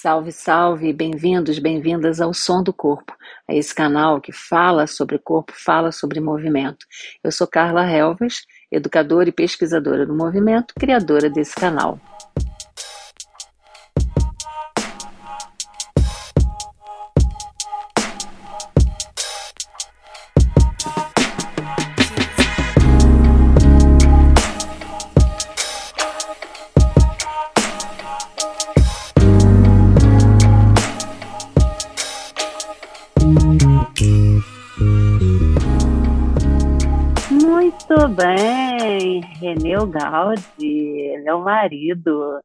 Salve, salve, bem-vindos, bem-vindas ao Som do Corpo, a esse canal que fala sobre corpo, fala sobre movimento. Eu sou Carla Helvas, educadora e pesquisadora do movimento, criadora desse canal. Gaudi, meu marido,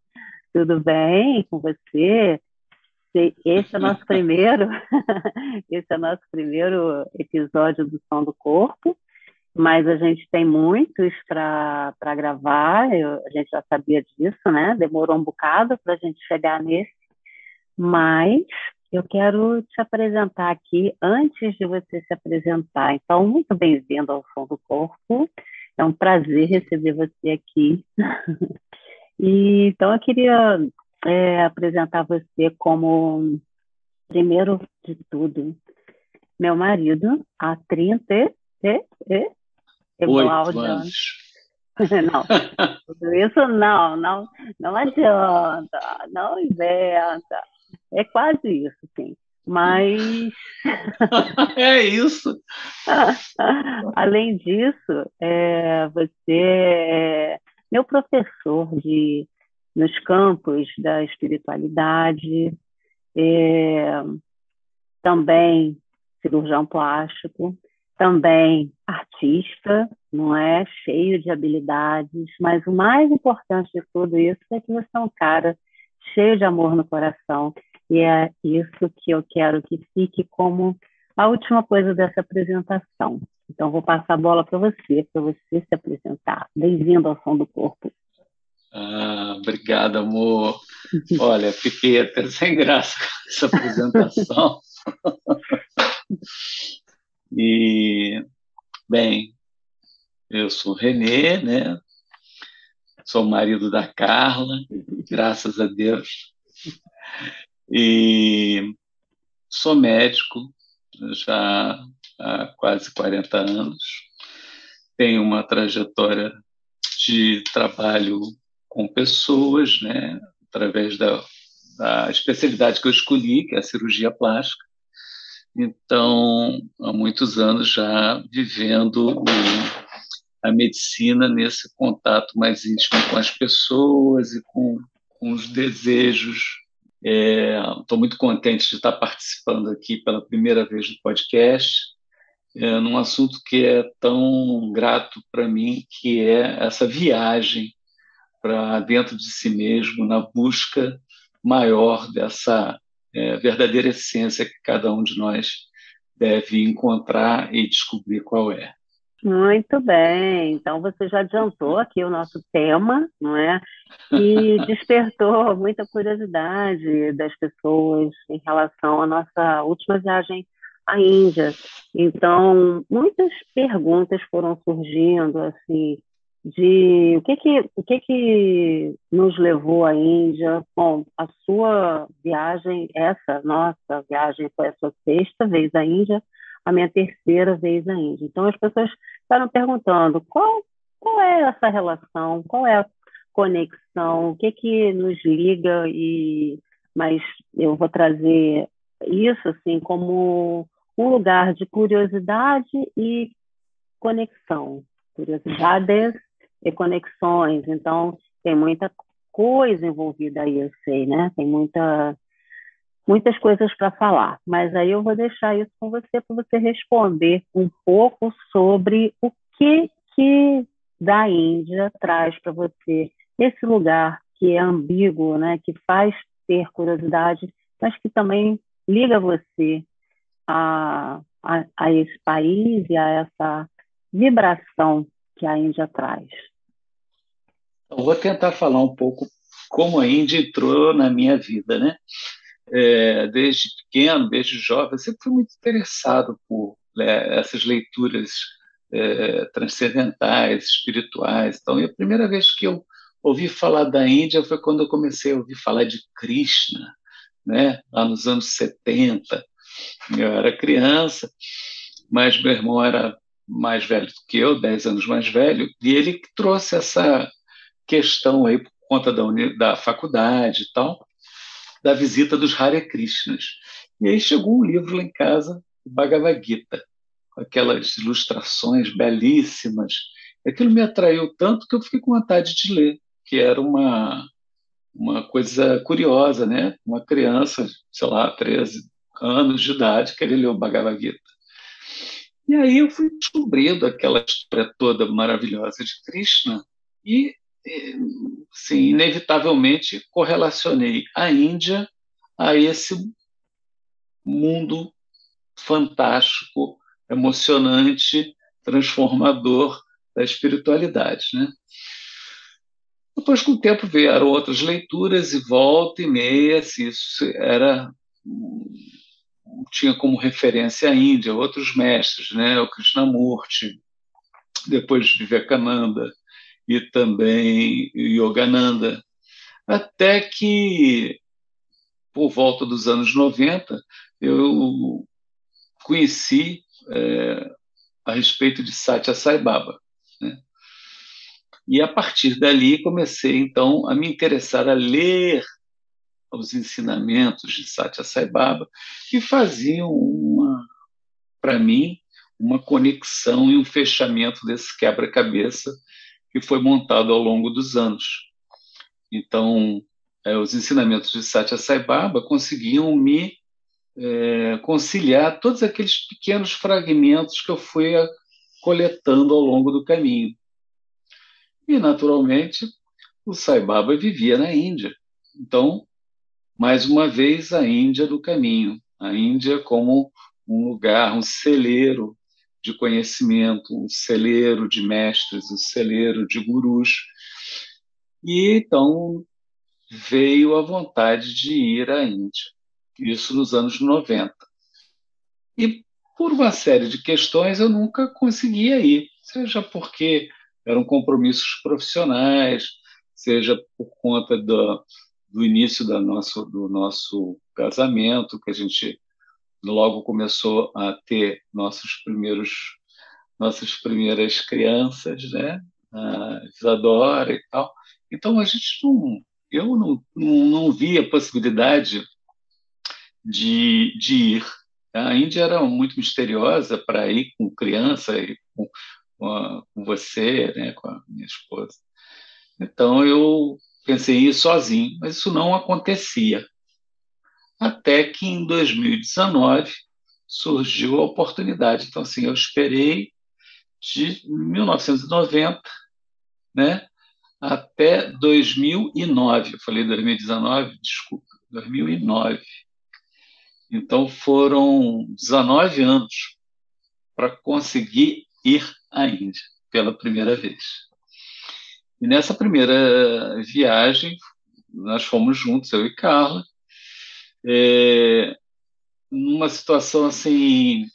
tudo bem com você? Esse é nosso primeiro, esse é nosso primeiro episódio do Som do Corpo, mas a gente tem muitos para gravar, eu, a gente já sabia disso, né? Demorou um bocado para a gente chegar nesse, mas eu quero te apresentar aqui antes de você se apresentar. Então, muito bem-vindo ao Som do Corpo. É um prazer receber você aqui. e, então, eu queria é, apresentar você como, primeiro de tudo, meu marido, há 30 e, e, e Oito anos. Não, tudo isso não, não, não adianta, não inventa. É quase isso, sim. Mas. é isso. Além disso, é, você é meu professor de, nos campos da espiritualidade, é, também cirurgião plástico, também artista, não é? Cheio de habilidades, mas o mais importante de tudo isso é que você é um cara cheio de amor no coração. E é isso que eu quero que fique como a última coisa dessa apresentação. Então, vou passar a bola para você, para você se apresentar. Bem-vindo ao Som do Corpo. Ah, obrigado, amor. Olha, fiquei até sem graça com essa apresentação. e, bem, eu sou Renê, né? Sou marido da Carla, graças a Deus. E sou médico já há quase 40 anos. Tenho uma trajetória de trabalho com pessoas, né, através da, da especialidade que eu escolhi, que é a cirurgia plástica. Então, há muitos anos já vivendo a medicina nesse contato mais íntimo com as pessoas e com, com os desejos Estou é, muito contente de estar participando aqui pela primeira vez do podcast, é, num assunto que é tão grato para mim, que é essa viagem para dentro de si mesmo, na busca maior dessa é, verdadeira essência que cada um de nós deve encontrar e descobrir qual é. Muito bem, então você já adiantou aqui o nosso tema, não é? E despertou muita curiosidade das pessoas em relação à nossa última viagem à Índia. Então, muitas perguntas foram surgindo, assim, de o que que, o que que nos levou à Índia. Bom, a sua viagem, essa nossa viagem foi a sua sexta vez à Índia, a minha terceira vez à Índia. Então, as pessoas estavam perguntando qual, qual é essa relação, qual é a conexão, o que que nos liga e mas eu vou trazer isso assim como um lugar de curiosidade e conexão, curiosidades e conexões. Então tem muita coisa envolvida aí, eu sei, né? Tem muita muitas coisas para falar, mas aí eu vou deixar isso com você para você responder um pouco sobre o que que da Índia traz para você esse lugar que é ambíguo, né, que faz ter curiosidade, mas que também liga você a, a, a esse país e a essa vibração que a Índia traz. Eu vou tentar falar um pouco como a Índia entrou na minha vida, né? É, desde pequeno, desde jovem, sempre fui muito interessado por né, essas leituras é, transcendentais, espirituais. Então, a primeira vez que eu ouvi falar da Índia foi quando eu comecei a ouvir falar de Krishna, né? lá nos anos 70. Eu era criança, mas meu irmão era mais velho do que eu, 10 anos mais velho, e ele trouxe essa questão aí por conta da, da faculdade e tal, da visita dos Hare Krishnas. E aí chegou um livro lá em casa, o Bhagavad Gita, com aquelas ilustrações belíssimas. Aquilo me atraiu tanto que eu fiquei com vontade de ler, que era uma, uma coisa curiosa, né? Uma criança, sei lá, 13 anos de idade, querer ler o Bhagavad Gita. E aí eu fui descobrindo aquela história toda maravilhosa de Krishna e, sim, inevitavelmente correlacionei a Índia a esse mundo fantástico, emocionante, transformador da espiritualidade, né? Depois, com o tempo, vieram outras leituras e volta e meia, se isso era tinha como referência a Índia, outros mestres, né? o Krishnamurti, depois Vivekananda e também Yogananda, até que, por volta dos anos 90, eu conheci é, a respeito de Satya Sai Baba. Né? E a partir dali comecei então a me interessar a ler os ensinamentos de Satya Sai Baba que faziam uma, para mim, uma conexão e um fechamento desse quebra-cabeça que foi montado ao longo dos anos. Então, é, os ensinamentos de Satya Sai Baba conseguiam me é, conciliar todos aqueles pequenos fragmentos que eu fui coletando ao longo do caminho. E, naturalmente, o Sai Baba vivia na Índia. Então, mais uma vez, a Índia do caminho. A Índia como um lugar, um celeiro de conhecimento, um celeiro de mestres, um celeiro de gurus. E então veio a vontade de ir à Índia, isso nos anos 90. E por uma série de questões eu nunca conseguia ir, seja porque eram compromissos profissionais, seja por conta do, do início da nosso, do nosso casamento, que a gente logo começou a ter nossos primeiros nossas primeiras crianças, né? A Isadora e tal. Então a gente não, eu não, não, não via a possibilidade de, de ir. A Índia era muito misteriosa para ir com criança e com, com, a, com você, né? Com a minha esposa. Então eu pensei em ir sozinho, mas isso não acontecia. Até que em 2019 surgiu a oportunidade. Então, assim, eu esperei de 1990 né, até 2009. Eu falei 2019, desculpa, 2009. Então, foram 19 anos para conseguir ir à Índia pela primeira vez. E nessa primeira viagem, nós fomos juntos, eu e Carla, é, numa situação assim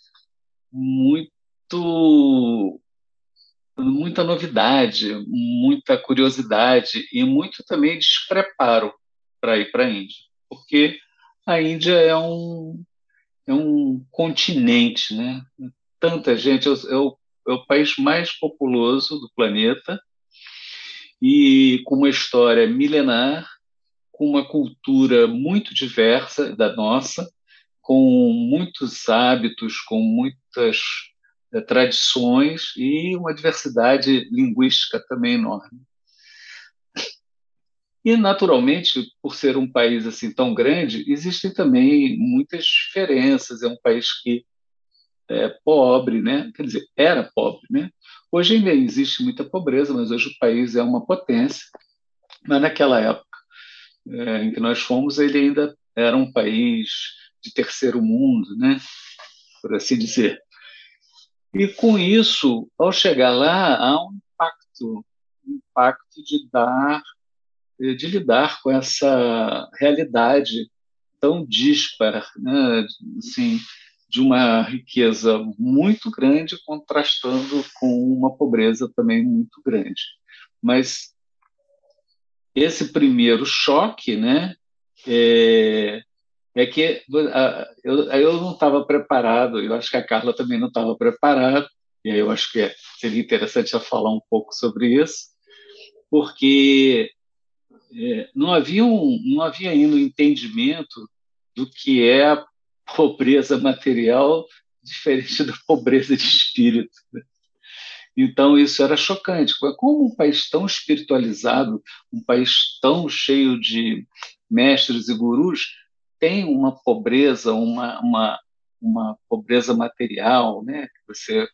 muito muita novidade, muita curiosidade e muito também despreparo para ir para a Índia, porque a Índia é um é um continente, né? Tanta gente, é o, é o país mais populoso do planeta e com uma história milenar, com uma cultura muito diversa da nossa, com muitos hábitos, com muitas é, tradições e uma diversidade linguística também enorme. E, naturalmente, por ser um país assim tão grande, existem também muitas diferenças. É um país que é pobre, né? quer dizer, era pobre, né? Hoje ainda existe muita pobreza, mas hoje o país é uma potência. Mas naquela época é, em que nós fomos, ele ainda era um país de terceiro mundo, né? por assim dizer. E com isso, ao chegar lá, há um impacto, um impacto de dar, de lidar com essa realidade tão dispara, né? assim, de uma riqueza muito grande contrastando com uma pobreza também muito grande. Mas esse primeiro choque, né, é, é que eu, eu não estava preparado, eu acho que a Carla também não estava preparada, e aí eu acho que seria interessante eu falar um pouco sobre isso, porque é, não, havia um, não havia ainda um entendimento do que é a pobreza material diferente da pobreza de espírito. Então, isso era chocante. Como um país tão espiritualizado, um país tão cheio de mestres e gurus, tem uma pobreza, uma, uma, uma pobreza material, né? Você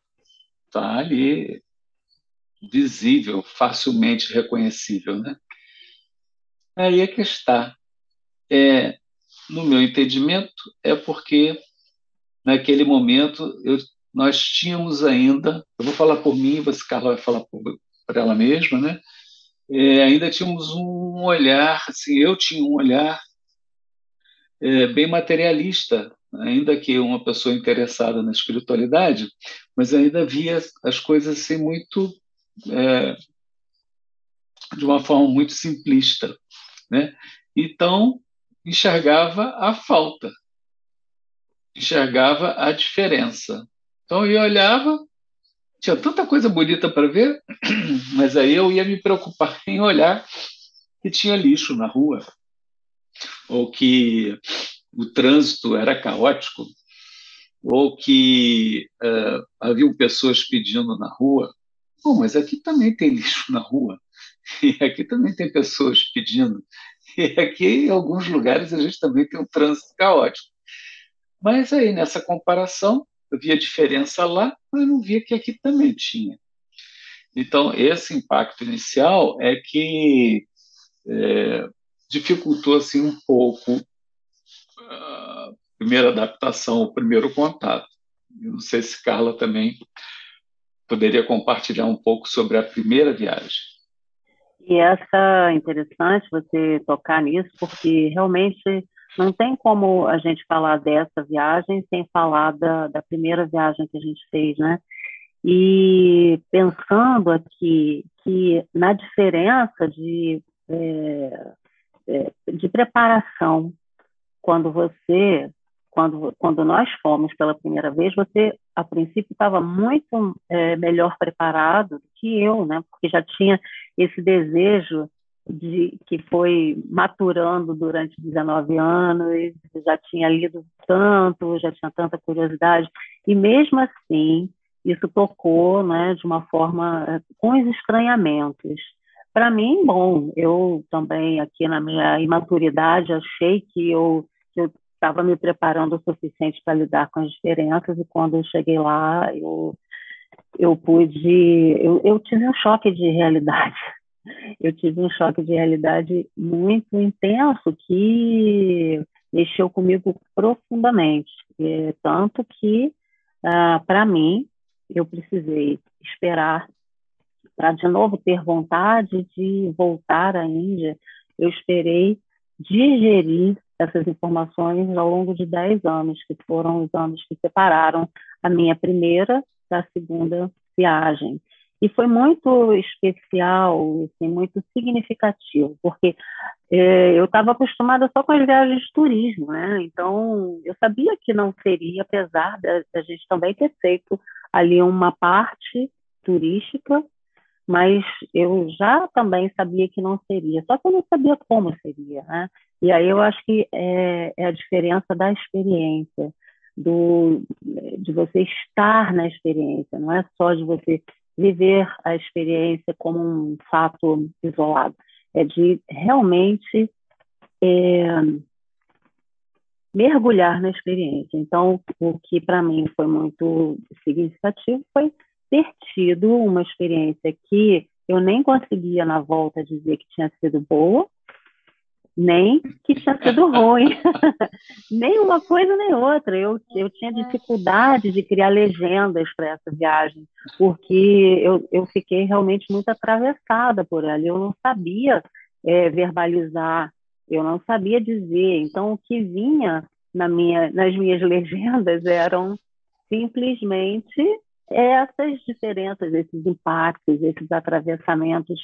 está ali visível, facilmente reconhecível, né? Aí é que está. É, no meu entendimento, é porque naquele momento eu, nós tínhamos ainda, eu vou falar por mim, você, Carla, vai falar por, por ela mesma, né? É, ainda tínhamos um olhar, assim, eu tinha um olhar é, bem materialista, ainda que uma pessoa interessada na espiritualidade, mas ainda via as coisas assim muito é, de uma forma muito simplista, né? Então enxergava a falta, enxergava a diferença. Então eu olhava, tinha tanta coisa bonita para ver, mas aí eu ia me preocupar em olhar que tinha lixo na rua, ou que o trânsito era caótico, ou que uh, pessoas pedindo na rua. Bom, mas aqui também tem lixo na rua, e aqui também tem pessoas pedindo, e aqui em alguns lugares a gente também tem um trânsito caótico. Mas aí nessa comparação, eu via diferença lá, mas não via que aqui também tinha. Então, esse impacto inicial é que é, dificultou assim um pouco a primeira adaptação, o primeiro contato. Eu não sei se Carla também poderia compartilhar um pouco sobre a primeira viagem. E essa é interessante você tocar nisso, porque realmente não tem como a gente falar dessa viagem sem falar da, da primeira viagem que a gente fez, né? E pensando aqui que na diferença de é, é, de preparação. Quando você, quando, quando nós fomos pela primeira vez, você, a princípio, estava muito é, melhor preparado do que eu, né? Porque já tinha esse desejo de, que foi maturando durante 19 anos, já tinha lido tanto, já tinha tanta curiosidade, e mesmo assim, isso tocou né, de uma forma é, com os estranhamentos. Para mim, bom, eu também aqui na minha imaturidade achei que eu estava me preparando o suficiente para lidar com as diferenças e quando eu cheguei lá eu eu pude eu, eu tive um choque de realidade eu tive um choque de realidade muito intenso que mexeu comigo profundamente é, tanto que ah, para mim eu precisei esperar para de novo ter vontade de voltar à Índia, eu esperei digerir essas informações ao longo de 10 anos, que foram os anos que separaram a minha primeira da segunda viagem. E foi muito especial, assim, muito significativo, porque é, eu estava acostumada só com as viagens de turismo, né? Então, eu sabia que não seria, apesar da gente também ter feito ali uma parte turística, mas eu já também sabia que não seria, só que eu não sabia como seria, né? E aí eu acho que é, é a diferença da experiência, do, de você estar na experiência, não é só de você viver a experiência como um fato isolado, é de realmente é, mergulhar na experiência. Então, o que para mim foi muito significativo foi ter tido uma experiência que eu nem conseguia na volta dizer que tinha sido boa, nem que tinha sido ruim, nem uma coisa nem outra. Eu, eu tinha dificuldade de criar legendas para essa viagem, porque eu, eu fiquei realmente muito atravessada por ela. Eu não sabia é, verbalizar, eu não sabia dizer. Então, o que vinha na minha, nas minhas legendas eram simplesmente essas diferenças, esses impactos, esses atravessamentos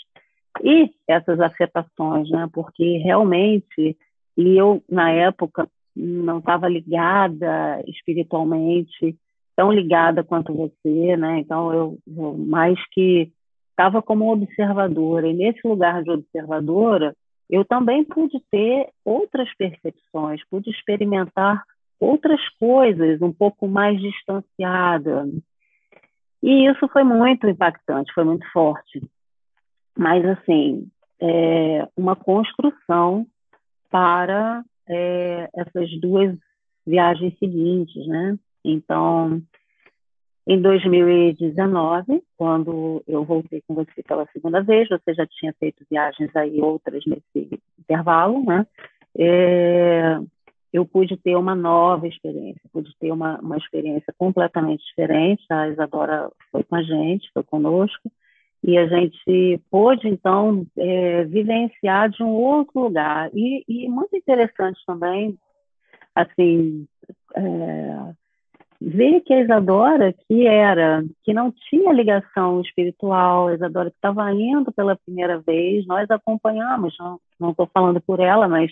e essas afetações, né? Porque realmente, e eu na época não estava ligada espiritualmente, tão ligada quanto você, né? Então eu, eu mais que estava como observadora e nesse lugar de observadora eu também pude ter outras percepções, pude experimentar outras coisas um pouco mais distanciada. E isso foi muito impactante, foi muito forte. Mas, assim, é uma construção para é, essas duas viagens seguintes, né? Então, em 2019, quando eu voltei com você pela segunda vez, você já tinha feito viagens aí outras nesse intervalo, né? É, eu pude ter uma nova experiência, pude ter uma, uma experiência completamente diferente. A Isadora foi com a gente, foi conosco, e a gente pôde, então, é, vivenciar de um outro lugar. E, e muito interessante também, assim, é, ver que a Isadora, que era, que não tinha ligação espiritual, a Isadora que estava indo pela primeira vez, nós acompanhamos, não estou falando por ela, mas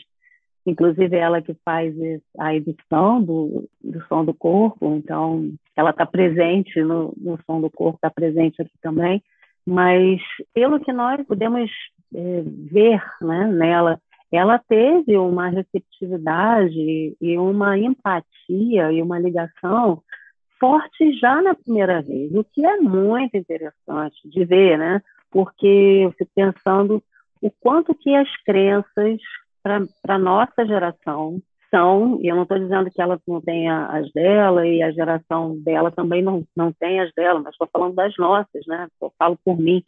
inclusive ela que faz a edição do, do som do corpo, então ela está presente no, no som do corpo, está presente aqui também, mas pelo que nós podemos é, ver né, nela, ela teve uma receptividade e uma empatia e uma ligação forte já na primeira vez, o que é muito interessante de ver, né? Porque eu fico pensando o quanto que as crenças para a nossa geração são, e eu não estou dizendo que ela não tenha as dela e a geração dela também não, não tem as dela, mas estou falando das nossas, né? Eu falo por mim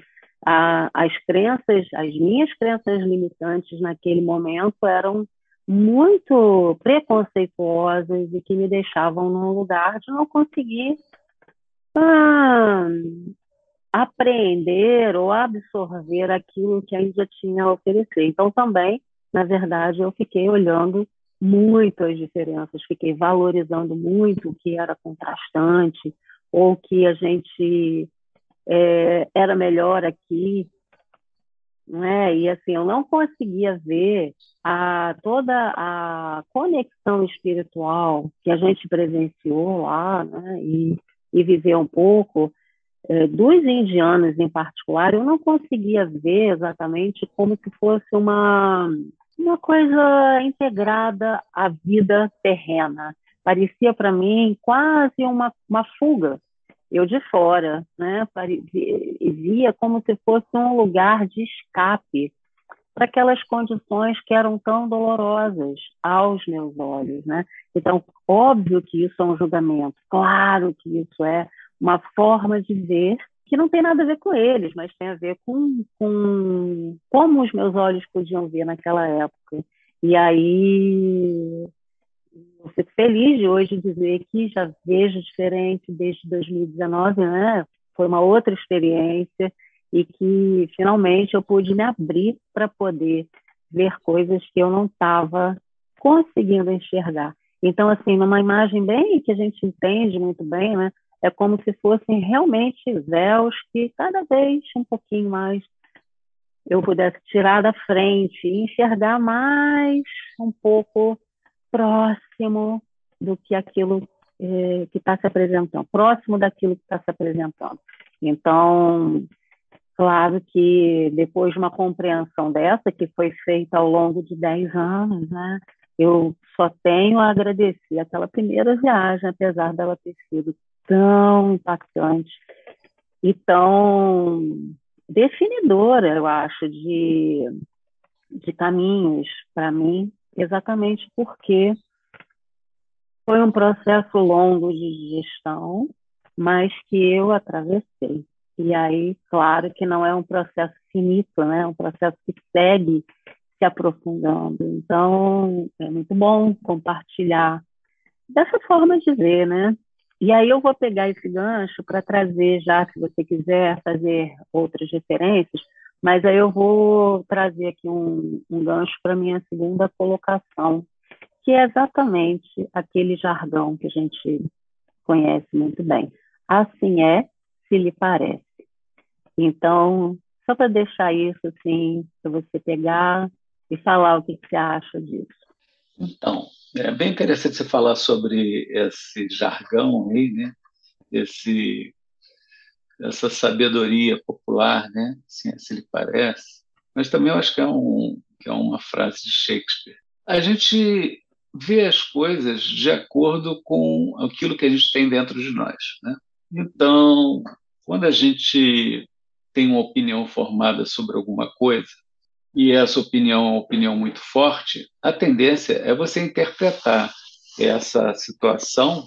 a, as crenças, as minhas crenças limitantes naquele momento eram muito preconceituosas e que me deixavam num lugar de não conseguir ah, aprender ou absorver aquilo que ainda tinha a oferecer. Então, também, na verdade, eu fiquei olhando muito as diferenças, fiquei valorizando muito o que era contrastante ou que a gente é, era melhor aqui, né? E assim, eu não conseguia ver a, toda a conexão espiritual que a gente presenciou lá, né? E, e viveu um pouco é, dos indianos em particular, eu não conseguia ver exatamente como se fosse uma uma coisa integrada à vida terrena. Parecia para mim quase uma, uma fuga eu de fora, né, via como se fosse um lugar de escape para aquelas condições que eram tão dolorosas aos meus olhos, né? Então, óbvio que isso é um julgamento, claro que isso é uma forma de ver que não tem nada a ver com eles, mas tem a ver com, com como os meus olhos podiam ver naquela época. E aí eu fico feliz de hoje dizer que já vejo diferente desde 2019, né? Foi uma outra experiência e que finalmente eu pude me abrir para poder ver coisas que eu não estava conseguindo enxergar. Então, assim, numa imagem bem que a gente entende muito bem, né? É como se fossem realmente véus que cada vez um pouquinho mais eu pudesse tirar da frente e enxergar mais um pouco próximo do que aquilo eh, que está se apresentando, próximo daquilo que está se apresentando. Então, claro que depois de uma compreensão dessa, que foi feita ao longo de 10 anos, né, eu só tenho a agradecer aquela primeira viagem, apesar dela ter sido tão impactante e tão definidora, eu acho, de, de caminhos para mim exatamente porque foi um processo longo de gestão, mas que eu atravessei. E aí, claro que não é um processo finito, né? É um processo que segue se aprofundando. Então, é muito bom compartilhar dessa forma de ver, né? E aí eu vou pegar esse gancho para trazer, já se você quiser fazer outras referências, mas aí eu vou trazer aqui um, um gancho para minha segunda colocação, que é exatamente aquele jargão que a gente conhece muito bem. Assim é, se lhe parece. Então, só para deixar isso assim, para você pegar e falar o que, que você acha disso. Então, É bem interessante você falar sobre esse jargão aí, né? Esse, essa sabedoria popular, né? Assim, assim lhe parece. Mas também eu acho que é, um, que é uma frase de Shakespeare. A gente vê as coisas de acordo com aquilo que a gente tem dentro de nós, né? Então, quando a gente tem uma opinião formada sobre alguma coisa, e essa opinião é uma opinião muito forte, a tendência é você interpretar essa situação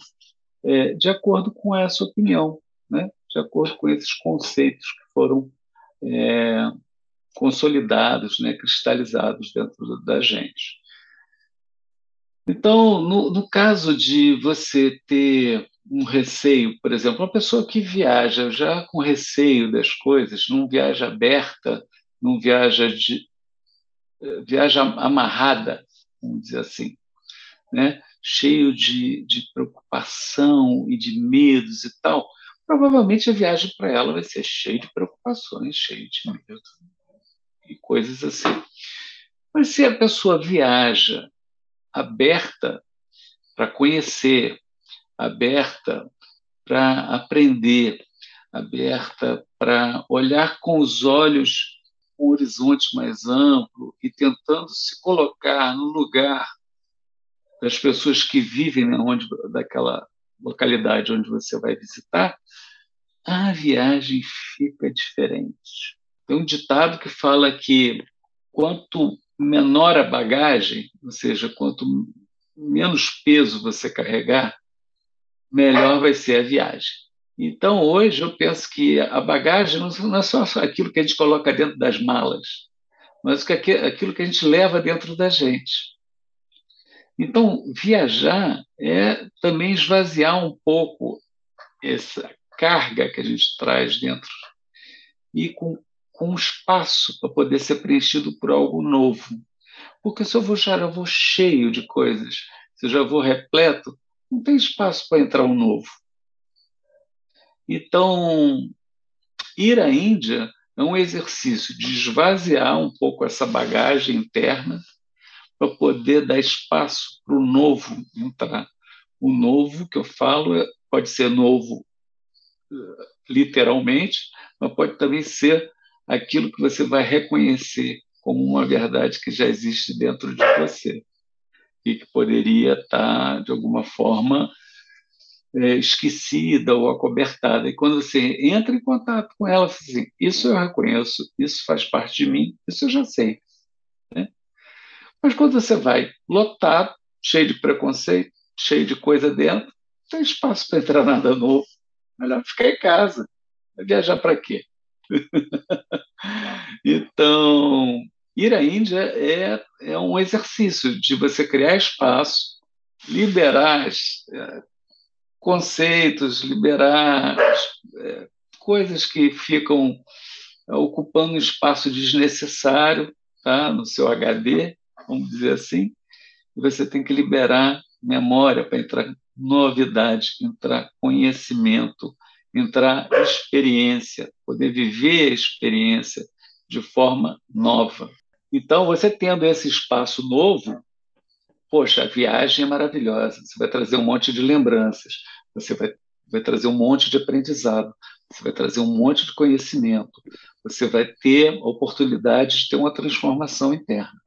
é, de acordo com essa opinião, né? de acordo com esses conceitos que foram é, consolidados, né? cristalizados dentro da gente. Então, no, no caso de você ter um receio, por exemplo, uma pessoa que viaja já com receio das coisas, não viaja aberta, não viaja de, viaja amarrada, vamos dizer assim, né? cheio de, de preocupação e de medos e tal, provavelmente a viagem para ela vai ser cheia de preocupações, cheia de medo e coisas assim. Mas se a pessoa viaja aberta para conhecer, aberta para aprender, aberta para olhar com os olhos um horizonte mais amplo e tentando se colocar no lugar das pessoas que vivem né, onde, daquela localidade onde você vai visitar, a viagem fica diferente. Tem um ditado que fala que quanto menor a bagagem, ou seja, quanto menos peso você carregar, melhor vai ser a viagem. Então, hoje, eu penso que a bagagem não é só aquilo que a gente coloca dentro das malas, mas aquilo que a gente leva dentro da gente. Então, viajar é também esvaziar um pouco essa carga que a gente traz dentro e com, com espaço para poder ser preenchido por algo novo. Porque se eu vou já eu vou cheio de coisas, se eu já vou repleto, não tem espaço para entrar um novo. Então, ir à Índia é um exercício de esvaziar um pouco essa bagagem interna para poder dar espaço para o novo entrar. O novo que eu falo é, pode ser novo eh, literalmente, mas pode também ser aquilo que você vai reconhecer como uma verdade que já existe dentro de você e que poderia estar, de alguma forma, é, esquecida ou acobertada. E quando você entra em contato com ela, assim, isso eu reconheço, isso faz parte de mim, isso eu já sei. Né? Mas quando você vai lotado, cheio de preconceito, cheio de coisa dentro, não tem espaço para entrar nada novo. Melhor ficar em casa. Vai viajar para quê? então, ir à Índia é, é um exercício de você criar espaço, liberar é, conceitos, liberar é, coisas que ficam é, ocupando um espaço desnecessário tá, no seu HD, vamos dizer assim, e você tem que liberar memória para entrar novidade, entrar conhecimento, entrar experiência, poder viver a experiência de forma nova. Então, você tendo esse espaço novo, poxa, a viagem é maravilhosa, você vai trazer um monte de lembranças, você vai, vai trazer um monte de aprendizado, você vai trazer um monte de conhecimento, você vai ter a oportunidade de ter uma transformação interna.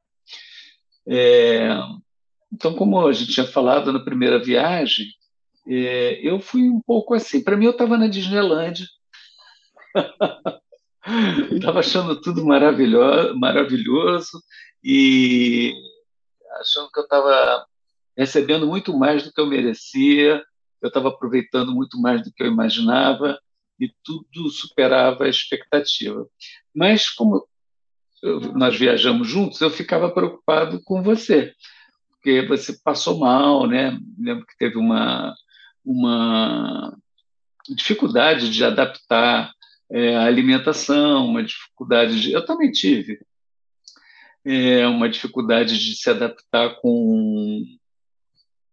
É, então, como a gente tinha falado na primeira viagem, é, eu fui um pouco assim. Para mim, eu estava na Disneyland. Estava achando tudo maravilhoso, maravilhoso e achando que eu estava recebendo muito mais do que eu merecia, eu estava aproveitando muito mais do que eu imaginava e tudo superava a expectativa. Mas como eu, nós viajamos juntos, eu ficava preocupado com você, porque você passou mal, né? Lembro que teve uma uma dificuldade de adaptar é, a alimentação, uma dificuldade de, eu também tive é, uma dificuldade de se adaptar com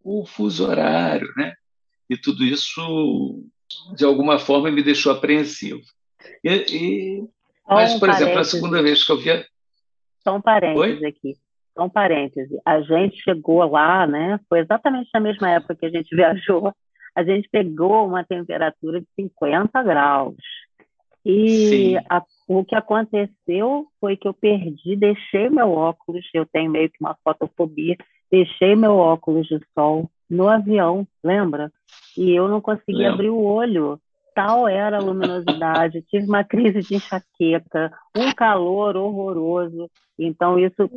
o fuso horário, né? e tudo isso, de alguma forma, me deixou apreensivo. E, e mas, por exemplo, a segunda vez que eu via. Só um parênteses Oi? aqui. só um parêntese, a gente chegou lá, né? Foi exatamente na mesma época que a gente viajou, a gente pegou uma temperatura de 50 graus. E a, o que aconteceu foi que eu perdi, deixei meu óculos, eu tenho meio que uma fotofobia, deixei meu óculos de sol no avião, lembra? E eu não consegui abrir o olho. Tal era a luminosidade, tive uma crise de enxaqueca, um calor horroroso. Então, isso,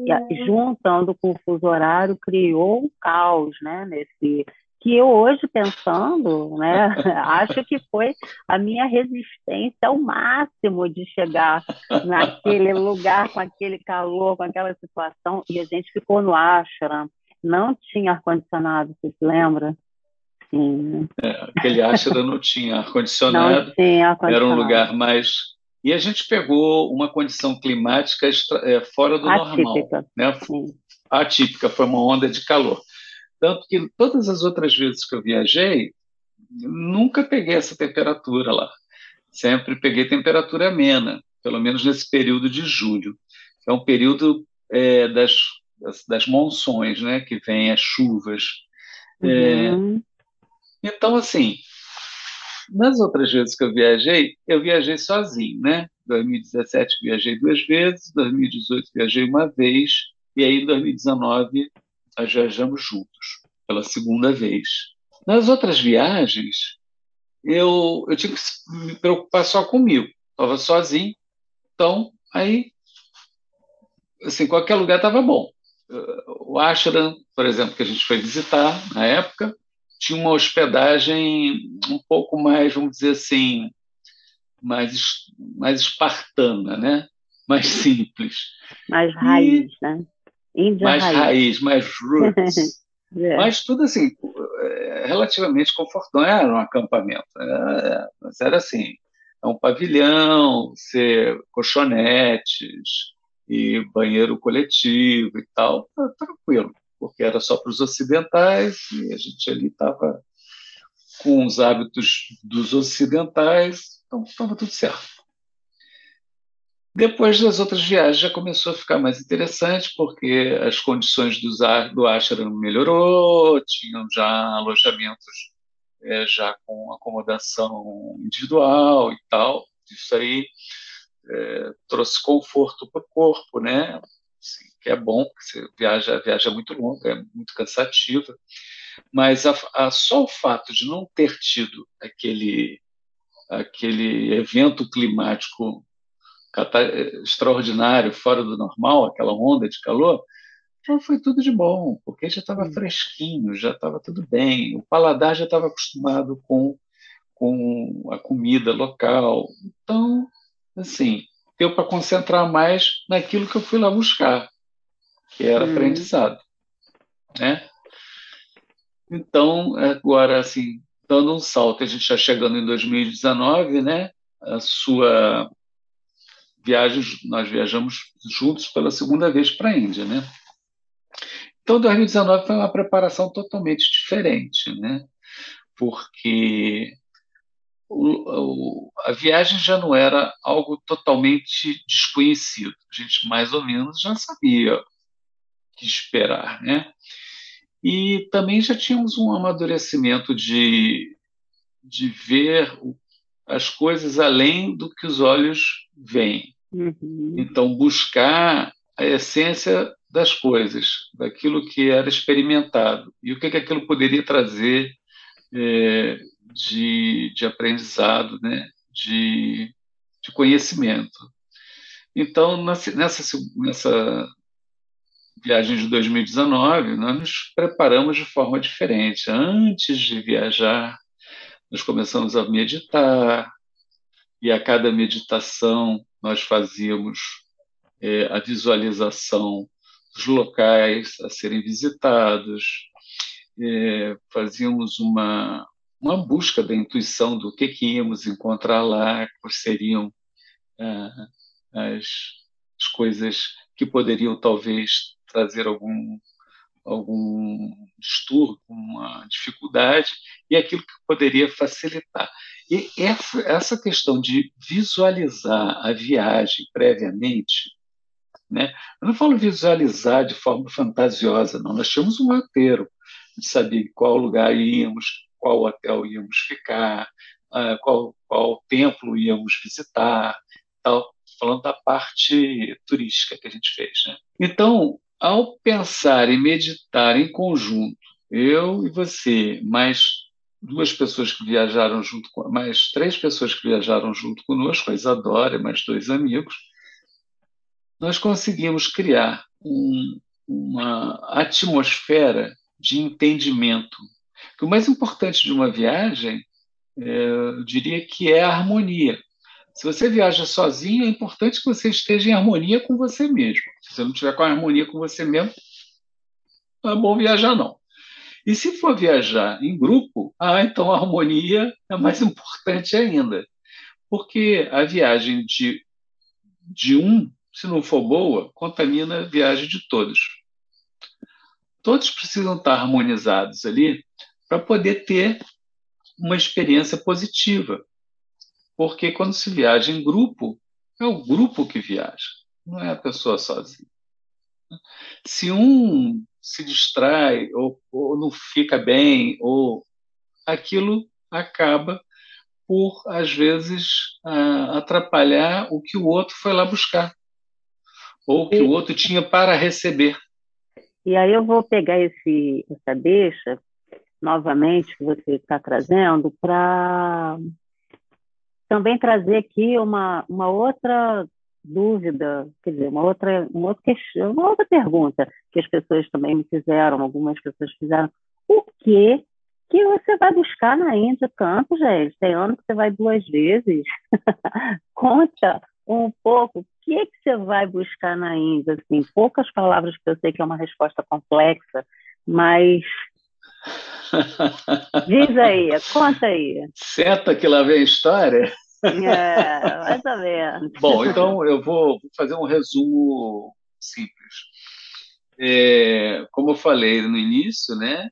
juntando com o fuso horário, criou um caos né, nesse, que eu hoje pensando, né, acho que foi a minha resistência ao máximo de chegar naquele lugar com aquele calor, com aquela situação, e a gente ficou no ashram, não tinha ar-condicionado, você se lembra? Sim. É, aquele ashram não tinha ar-condicionado, ar era um lugar mais... E a gente pegou uma condição climática extra, é, fora do Atípica. normal. Né? Atípica, foi uma onda de calor. Tanto que todas as outras vezes que eu viajei, nunca peguei essa temperatura lá. Sempre peguei temperatura amena, pelo menos nesse período de julho. É um período é, das, das, das, monções, né? Que vem as chuvas. É, uhum. É, então, assim, nas outras vezes que eu viajei, eu viajei sozinho, né? 2017 viajei duas vezes, 2018 viajei uma vez, e aí em 2019 nós viajamos juntos pela segunda vez. Nas outras viagens, eu, eu tinha que me preocupar só comigo. Estava sozinho, então aí, assim, qualquer lugar estava bom. O Ashram, por exemplo, que a gente foi visitar na época, tinha uma hospedagem um pouco mais, vamos dizer assim, mais, mais espartana, né? mais simples. Mais raiz, e, né? Índia mais raiz, raiz mais roots. é. Mas tudo assim, é, relativamente confortável. Não era um acampamento, era, mas era assim, é um pavilhão, ser colchonetes e banheiro coletivo e tal, tá tranquilo, porque era só para os ocidentais e a gente ali estava com os hábitos dos ocidentais, então estava tudo certo. Depois das outras viagens já começou a ficar mais interessante, porque as condições do, do ashram melhorou, tinham já alojamentos é, já com acomodação individual e tal. Isso aí é, trouxe conforto para o corpo, né? Assim, que é bom, porque você viaja, a viagem é muito longa, é muito cansativa. Mas a, a, só o fato de não ter tido aquele, aquele evento climático extraordinário, fora do normal, aquela onda de calor, então foi tudo de bom, porque já estava fresquinho, já estava tudo bem, o paladar já estava acostumado com, com a comida local. Então, assim, deu para concentrar mais naquilo que eu fui lá buscar, que era hum. aprendizado. Né? Então, agora, assim, dando um salto, a gente está chegando em 2019, né? A sua nós viajamos juntos pela segunda vez para a Índia, né? Então, 2019 foi uma preparação totalmente diferente, né? Porque o, o, a viagem já não era algo totalmente desconhecido. A gente mais ou menos já sabia o que esperar, né? E também já tínhamos um amadurecimento de, de ver as coisas além do que os olhos veem. Uhum. Então, buscar a essência das coisas, daquilo que era experimentado e o que, que aquilo poderia trazer é, de, de aprendizado, né? de, de conhecimento. Então, nessa, nessa viagem de 2019, nós nos preparamos de forma diferente. Antes de viajar, nós começamos a meditar, e a cada meditação nós fazíamos é, a visualização dos locais a serem visitados, é, fazíamos uma, uma busca da intuição do que, que íamos encontrar lá, quais seriam ah, as, as coisas que poderiam talvez trazer algum algum distúrbio, uma dificuldade, e aquilo que poderia facilitar. E essa, essa questão de visualizar a viagem previamente Né? Eu não falo visualizar de forma fantasiosa, não. Nós tínhamos um roteiro, de saber qual lugar íamos, qual hotel íamos ficar, uh, qual, qual templo íamos visitar, tal, falando da parte turística que a gente fez. Né? Então, ao pensar e meditar em conjunto, eu e você, mais duas pessoas que viajaram junto, com, mais três pessoas que viajaram junto conosco, a Isadora e mais dois amigos, nós conseguimos criar um, uma atmosfera de entendimento. Que o mais importante de uma viagem, é, eu diria que é a harmonia. Se você viaja sozinho, é importante que você esteja em harmonia com você mesmo. Se você não estiver com harmonia com você mesmo, não é bom viajar, não. E se for viajar em grupo, ah, então a harmonia é mais importante ainda. Porque a viagem de, de um, se não for boa, contamina a viagem de todos todos precisam estar harmonizados ali para poder ter uma experiência positiva. Porque quando se viaja em grupo, é o grupo que viaja, não é a pessoa sozinha. Se um se distrai ou, ou não fica bem, ou aquilo acaba por, às vezes, atrapalhar o que o outro foi lá buscar, ou o que o outro tinha para receber. E aí eu vou pegar esse, essa deixa, novamente, que você está trazendo, para também trazer aqui uma, uma outra dúvida, quer dizer, uma outra, uma, outra questão, uma outra pergunta que as pessoas também me fizeram, algumas pessoas fizeram. O que que você vai buscar na Índia tanto, gente? Tem ano que você vai duas vezes. Conta um pouco que, que você vai buscar na Índia? Assim, poucas palavras que eu sei que é uma resposta complexa, mas diz aí, conta aí. Senta que lá vem a história. É, mais ou menos. Bom, então eu vou fazer um resumo simples. É, como eu falei no início, né,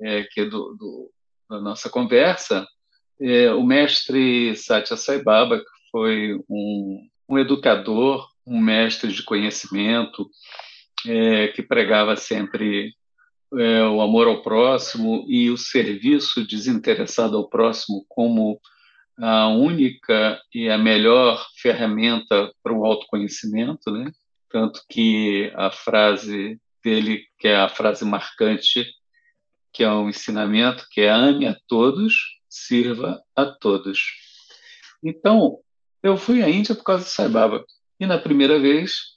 é, que é do, do, da nossa conversa, é, o mestre Satya Sai Baba, que foi um um educador, um mestre de conhecimento, é, que pregava sempre é, o amor ao próximo e o serviço desinteressado ao próximo como a única e a melhor ferramenta para o autoconhecimento, né? Tanto que a frase dele, que é a frase marcante, que é um ensinamento, que é ame a todos, sirva a todos. Então, eu fui à Índia por causa de Sai Baba. E na primeira vez,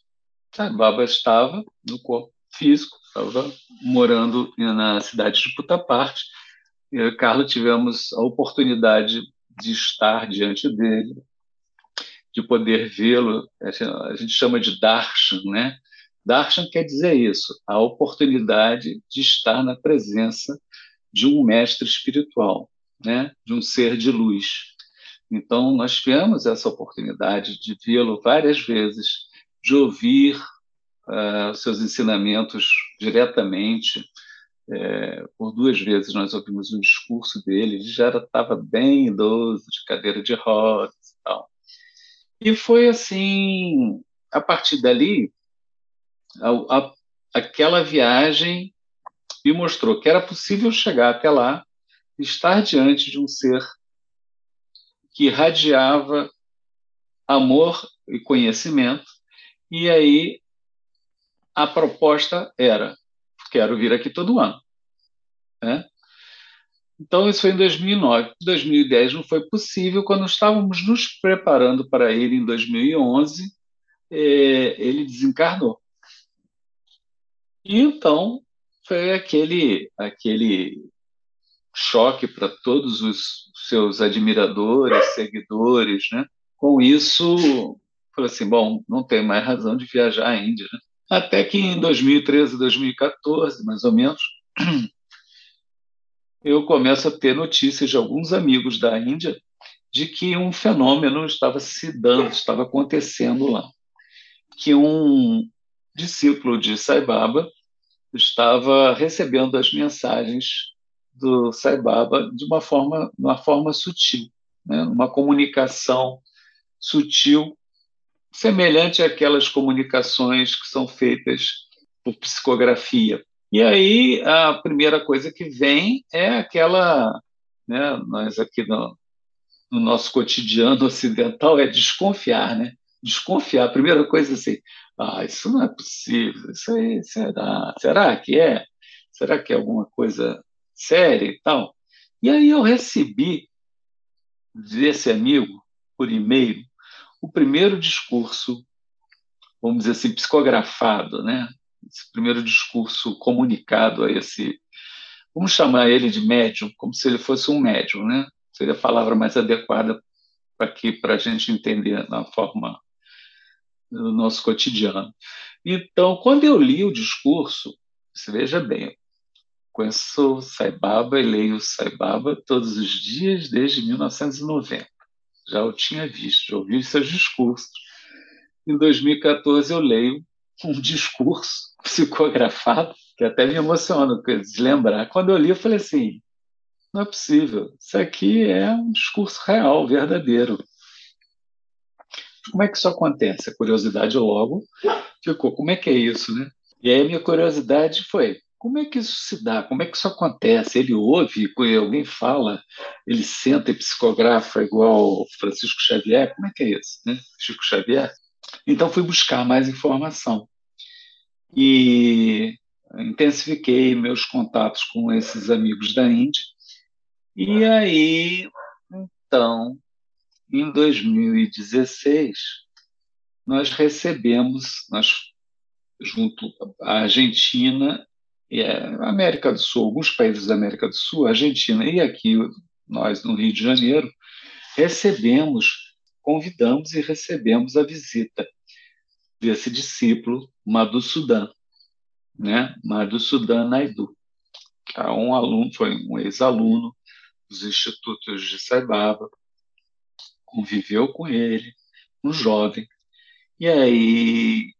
Sai Baba estava no corpo físico, estava morando na cidade de Putaparte. Eu e Carlos tivemos a oportunidade de estar diante dele, de poder vê-lo. A gente chama de darshan, né? Darshan quer dizer isso, a oportunidade de estar na presença de um mestre espiritual, né? De um ser de luz. Então, nós tivemos essa oportunidade de vê-lo várias vezes, de ouvir uh, seus ensinamentos diretamente. É, por duas vezes nós ouvimos um discurso dele, ele já estava bem idoso, de cadeira de rodas e tal. E foi assim, a partir dali, a, a, aquela viagem me mostrou que era possível chegar até lá, estar diante de um ser que irradiava amor e conhecimento, e aí a proposta era: quero vir aqui todo ano. Né? Então, isso foi em 2009. 2010 não foi possível. Quando estávamos nos preparando para ir em 2011, é, ele desencarnou. E então foi aquele, aquele choque para todos os seus admiradores, seguidores, né? Com isso, falei assim, bom, não tem mais razão de viajar à Índia, né? Até que em 2013, 2014, mais ou menos, eu começo a ter notícias de alguns amigos da Índia de que um fenômeno estava se dando, estava acontecendo lá, que um discípulo de Sai Baba estava recebendo as mensagens do Sai Baba de uma forma, uma forma sutil, né? uma comunicação sutil semelhante àquelas comunicações que são feitas por psicografia. E aí a primeira coisa que vem é aquela, né, nós aqui no, no nosso cotidiano ocidental é desconfiar, né? Desconfiar. A primeira coisa assim, ah, isso não é possível, isso aí será, será que é? Será que é alguma coisa séria e tal? E aí eu recebi desse amigo por e-mail o primeiro discurso, vamos dizer assim, psicografado, né? Esse primeiro discurso comunicado a esse, vamos chamar ele de médium, como se ele fosse um médium, né? Seria a palavra mais adequada aqui para a gente entender na forma do nosso cotidiano. Então, quando eu li o discurso, você veja bem, conheço Saibaba e leio Saibaba todos os dias desde 1990 já o tinha visto, ouvi seus discursos. Em 2014, eu leio um discurso psicografado, que até me emociona de lembrar. Quando eu li, eu falei assim: não é possível, isso aqui é um discurso real, verdadeiro. Como é que isso acontece? A curiosidade logo ficou: como é que é isso, né? E aí a minha curiosidade foi: como é que isso se dá? Como é que isso acontece? Ele ouve, alguém fala, ele senta e psicografa igual Francisco Xavier? Como é que é isso, né? Chico Xavier? Então fui buscar mais informação e intensifiquei meus contatos com esses amigos da Índia. E aí, então, em 2016, nós recebemos, nós junto à Argentina América do Sul, alguns países da América do Sul, Argentina e aqui nós no Rio de Janeiro, recebemos, convidamos e recebemos a visita desse discípulo Madhu Sudan, né? Madhu Sudan Naidu, que é um aluno, foi um ex-aluno dos institutos de Saibaba, conviveu com ele, um jovem. E aí,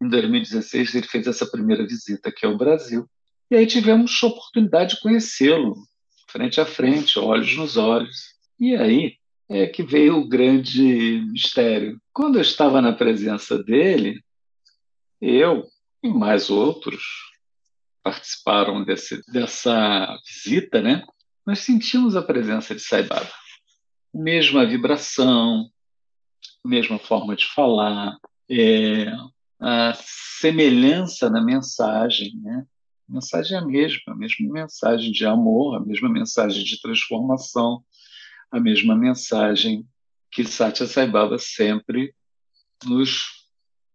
em 2016, ele fez essa primeira visita aqui ao Brasil. E aí tivemos a oportunidade de conhecê-lo, frente a frente, olhos nos olhos. E aí é que veio o grande mistério. Quando eu estava na presença dele, eu e mais outros participaram desse, dessa visita, né? Nós sentimos a presença de Saibaba. Mesma vibração, mesma forma de falar, é, a semelhança na mensagem, né? A mensagem é a mesma, a mesma mensagem de amor, a mesma mensagem de transformação, a mesma mensagem que Satya Sai Baba sempre nos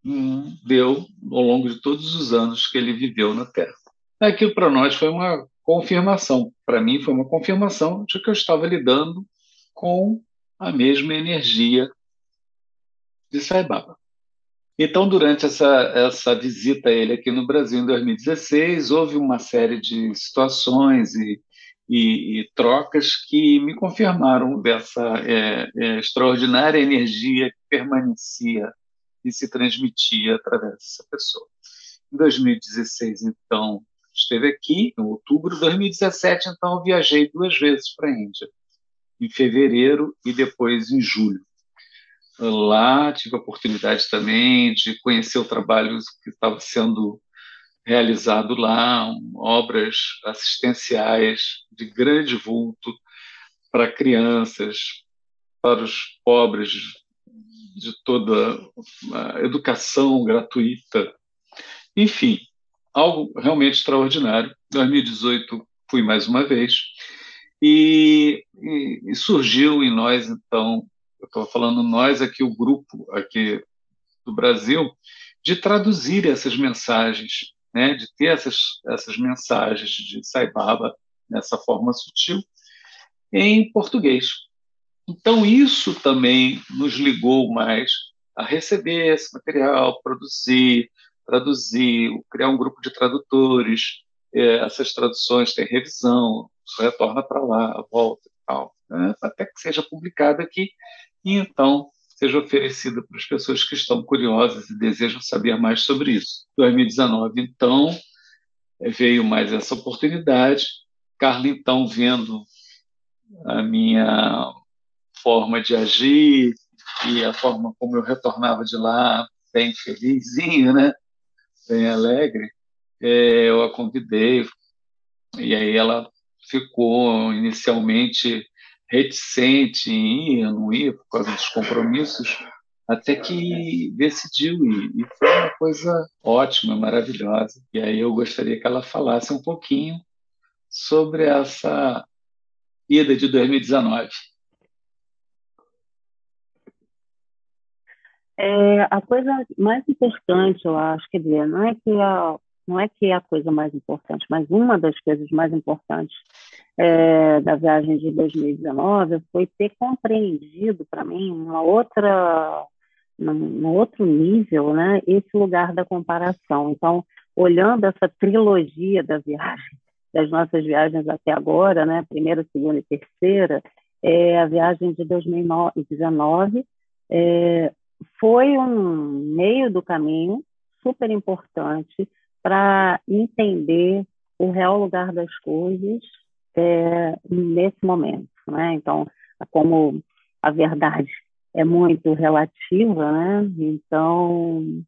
hum, deu ao longo de todos os anos que ele viveu na Terra. Aquilo para nós foi uma confirmação, para mim foi uma confirmação de que eu estava lidando com a mesma energia de Sai Baba. Então, durante essa, essa visita a ele aqui no Brasil em 2016, houve uma série de situações e, e, e trocas que me confirmaram dessa é, é, extraordinária energia que permanecia e se transmitia através dessa pessoa. Em 2016, então, esteve aqui, em outubro de 2017, então, viajei duas vezes para a Índia, em fevereiro e depois em julho. Lá tive a oportunidade também de conhecer o trabalho que estava sendo realizado lá, obras assistenciais de grande vulto para crianças, para os pobres, de toda a educação gratuita. Enfim, algo realmente extraordinário. Em 2018 fui mais uma vez e, e, e surgiu em nós então eu estou falando nós aqui, o grupo aqui do Brasil, de traduzir essas mensagens, né, de ter essas, essas mensagens de Saibaba nessa forma sutil em português. Então, isso também nos ligou mais a receber esse material, produzir, traduzir, criar um grupo de tradutores. É, essas traduções têm revisão, retorna para lá, volta e tal, né, até que seja publicado aqui e então seja oferecida para as pessoas que estão curiosas e desejam saber mais sobre isso. 2019, então, veio mais essa oportunidade. Carla, então, vendo a minha forma de agir, e a forma como eu retornava de lá, bem felizinho, né? bem alegre, é, eu a convidei, e aí ela ficou inicialmente reticente em ir, não ir, por causa dos compromissos, até que decidiu ir. E foi uma coisa ótima, maravilhosa. E aí eu gostaria que ela falasse um pouquinho sobre essa ida de 2019. É, a coisa mais importante, eu acho, quer dizer, não é que a, não é que é a coisa mais importante, mas uma das coisas mais importantes é, da viagem de 2019 foi ter compreendido para mim uma outra, num, outro nível, né, esse lugar da comparação. Então, olhando essa trilogia da viagem, das nossas viagens até agora, né, primeira, segunda e terceira, é, a viagem de 2019 é, foi um meio do caminho super importante para entender o real lugar das coisas é, nesse momento. Né? Então, como a verdade é muito relativa, né? então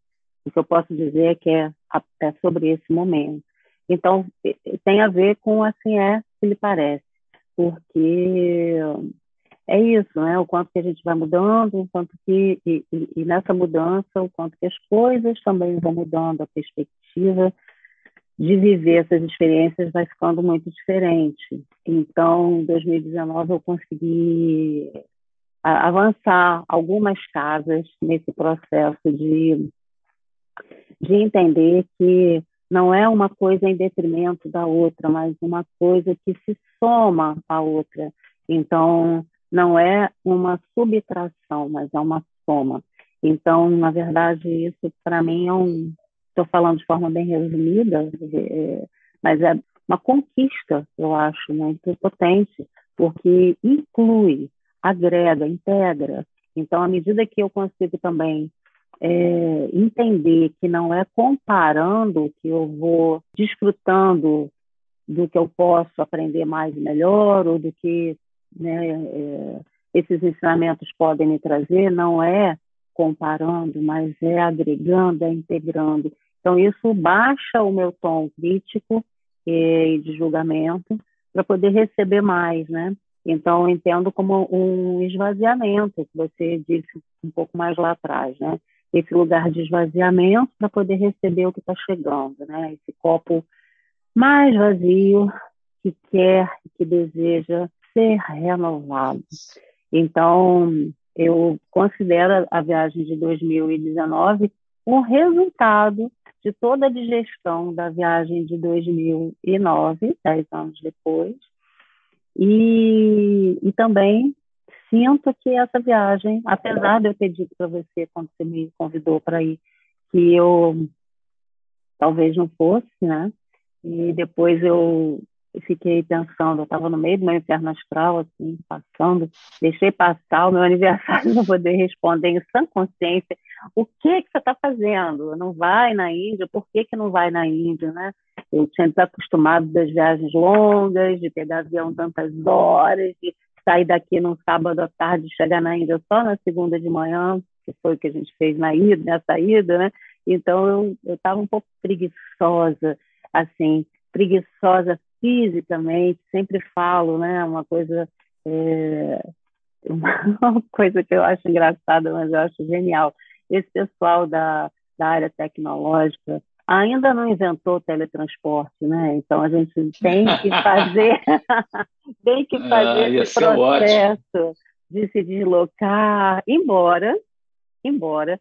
o que eu posso dizer é que é, é sobre esse momento. Então, tem a ver com assim é que lhe parece, porque é isso, né? O quanto que a gente vai mudando, o quanto que e, e, e, nessa mudança, o quanto que as coisas também vão mudando, a perspectiva de viver essas experiências vai ficando muito diferente. Então, em 2019 eu consegui avançar algumas casas nesse processo de de entender que não é uma coisa em detrimento da outra, mas uma coisa que se soma à outra. Então, não é uma subtração, mas é uma soma. Então, na verdade, isso para mim é um. Estou falando de forma bem resumida, é, mas é uma conquista, eu acho, muito potente, porque inclui, agrega, integra. Então, à medida que eu consigo também é, entender que não é comparando que eu vou desfrutando do que eu posso aprender mais e melhor, ou do que né, é, esses ensinamentos podem me trazer não é comparando, mas é agregando, é integrando. Então, isso baixa o meu tom crítico e de julgamento para poder receber mais, né? Então, entendo como um esvaziamento, que você disse um pouco mais lá atrás, né? Esse lugar de esvaziamento para poder receber o que está chegando, né? Esse copo mais vazio que quer, que deseja ser renovado. Então, eu considero a viagem de 2019 um resultado de toda a digestão da viagem de 2009, dez anos depois, e, e também sinto que essa viagem, apesar de eu ter dito para você quando você me convidou para ir, que eu talvez não fosse, né? E depois eu fiquei pensando, eu estava no meio do meu inferno astral, assim, passando, deixei passar o meu aniversário para poder responder em sã consciência, o que que você está fazendo? Não vai na Índia? Por que que não vai na Índia, né? Eu tinha desacostumado das viagens longas, de pegar avião tantas horas, de sair daqui num sábado à tarde e chegar na Índia só na segunda de manhã, que foi o que a gente fez na ida, nessa ida, né? Então eu estava um pouco preguiçosa, assim, preguiçosa fisicamente, sempre falo, né? Uma coisa, é, uma coisa que eu acho engraçada, mas eu acho genial. Esse pessoal da, da área tecnológica ainda não inventou teletransporte, né? Então a gente tem que fazer, tem que fazer ah, esse processo de se deslocar, embora, embora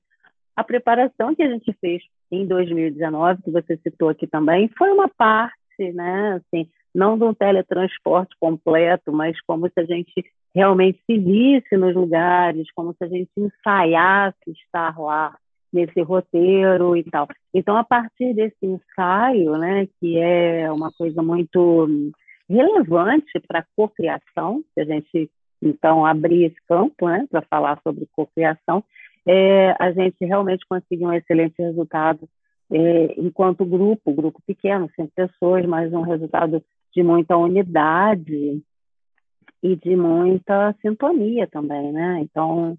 a preparação que a gente fez em 2019, que você citou aqui também, foi uma parte né? Assim, não de um teletransporte completo, mas como se a gente realmente se visse nos lugares, como se a gente ensaiasse estar lá nesse roteiro e tal. Então, a partir desse ensaio, né, que é uma coisa muito relevante para a cocriação, se a gente então abrir esse campo, né, para falar sobre cocriação, é, a gente realmente conseguiu um excelente resultado é, enquanto grupo, grupo pequeno, 100 pessoas, mas um resultado de muita unidade e de muita sintonia também, né? Então,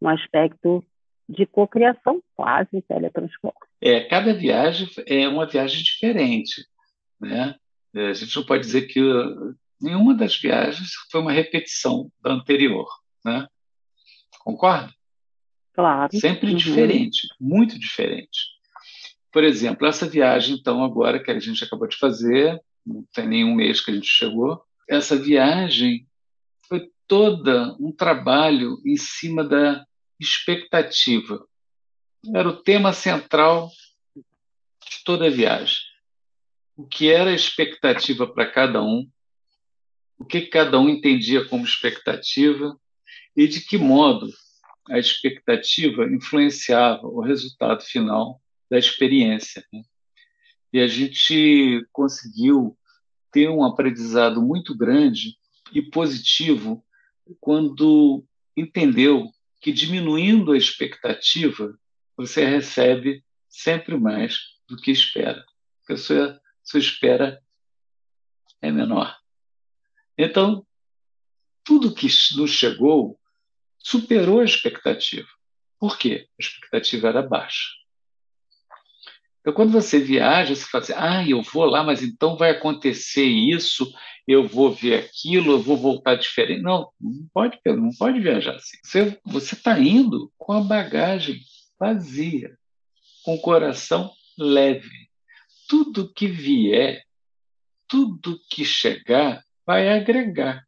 um aspecto de cocriação quase teletransporte. É, cada viagem é uma viagem diferente, né? É, a gente não pode dizer que uh, nenhuma das viagens foi uma repetição da anterior, né? Concorda? Claro. Sempre uhum. diferente, muito diferente. Por exemplo, essa viagem, então, agora que a gente acabou de fazer, não tem nenhum mês que a gente chegou, essa viagem toda um trabalho em cima da expectativa. Era o tema central de toda a viagem. O que era a expectativa para cada um, o que cada um entendia como expectativa e de que modo a expectativa influenciava o resultado final da experiência. Né? E a gente conseguiu ter um aprendizado muito grande e positivo quando entendeu que diminuindo a expectativa, você recebe sempre mais do que espera, porque a sua, sua espera é menor. Então, tudo que nos chegou superou a expectativa. Por quê? A expectativa era baixa. Então, quando você viaja, você fala assim: ah, eu vou lá, mas então vai acontecer isso, eu vou ver aquilo, eu vou voltar diferente. Não, não pode, não pode viajar assim. Você está indo com a bagagem vazia, com o coração leve. Tudo que vier, tudo que chegar, vai agregar,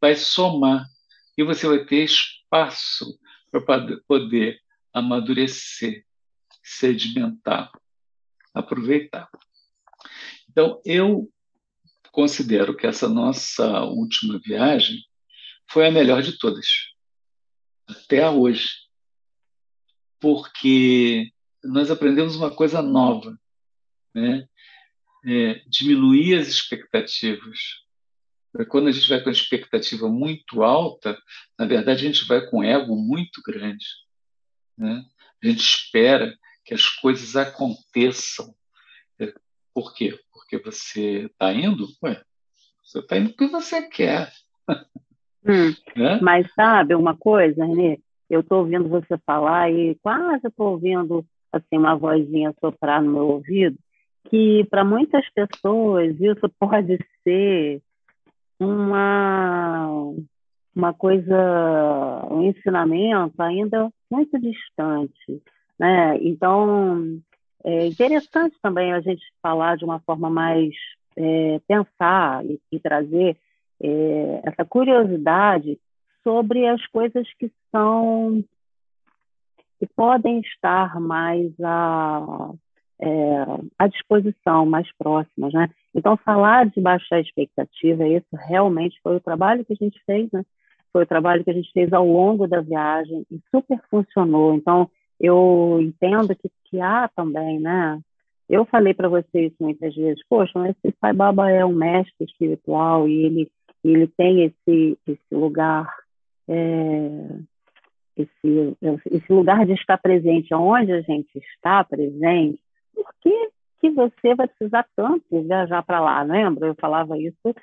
vai somar, e você vai ter espaço para poder amadurecer, sedimentar, aproveitar. Então, eu considero que essa nossa última viagem foi a melhor de todas, até hoje, porque nós aprendemos uma coisa nova, né? É, diminuir as expectativas. Quando a gente vai com a expectativa muito alta, na verdade a gente vai com ego muito grande. Né? A gente espera que as coisas aconteçam. É, por quê? Porque você está indo? Ué, você está indo porque você quer. Hum, né? Mas sabe uma coisa, Renê? Eu estou ouvindo você falar e quase estou ouvindo assim uma vozinha soprar no meu ouvido, que para muitas pessoas isso pode ser uma uma coisa, um ensinamento ainda muito distante. Né? Então, é interessante também a gente falar de uma forma mais é, pensar e, e trazer é, essa curiosidade sobre as coisas que são que podem estar mais à, é, à disposição, mais próximas, né? Então, falar de baixar expectativa, isso realmente foi o trabalho que a gente fez, né? Foi o trabalho que a gente fez ao longo da viagem e super funcionou. Então, eu entendo que, que há também, né? Eu falei para vocês muitas vezes, poxa, mas esse Pai Baba é um mestre espiritual e ele, ele tem esse, esse lugar, é, esse, esse lugar de estar presente, onde a gente está presente, por que, que você vai precisar tanto viajar para lá? Lembra? Eu falava isso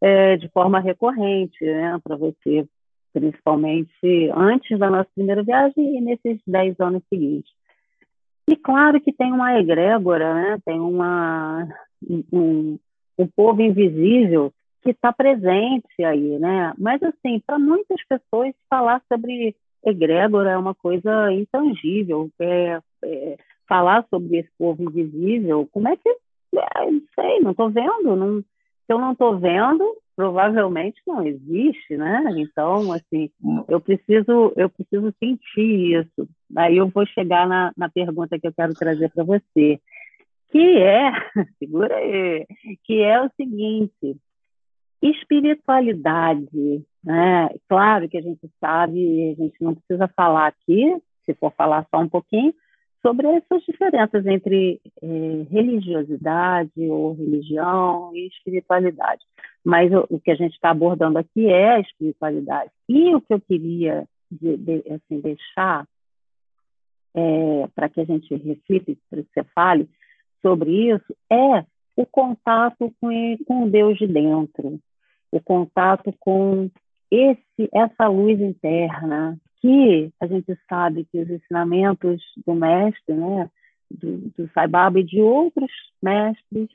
é, de forma recorrente, né, para você principalmente antes da nossa primeira viagem e nesses dez anos seguintes. E claro que tem uma egrégora, né? tem uma, um, um povo invisível que está presente aí, né? Mas, assim, para muitas pessoas, falar sobre egrégora é uma coisa intangível. É, é, falar sobre esse povo invisível, como é que... É, não sei, não estou vendo. Não, se eu não estou vendo, provavelmente não existe, né? Então, assim, eu preciso, eu preciso sentir isso. Aí eu vou chegar na, na pergunta que eu quero trazer para você, que é, segura aí, que é o seguinte, espiritualidade, né? Claro que a gente sabe, a gente não precisa falar aqui, se for falar só um pouquinho, sobre essas diferenças entre eh, religiosidade ou religião e espiritualidade. Mas o, o que a gente está abordando aqui é a espiritualidade. E o que eu queria de, de, assim, deixar é, para que a gente reflita, para que você fale sobre isso, é o contato com, com Deus de dentro, o contato com esse, essa luz interna que a gente sabe que os ensinamentos do mestre, né, do, do Sai Baba e de outros mestres,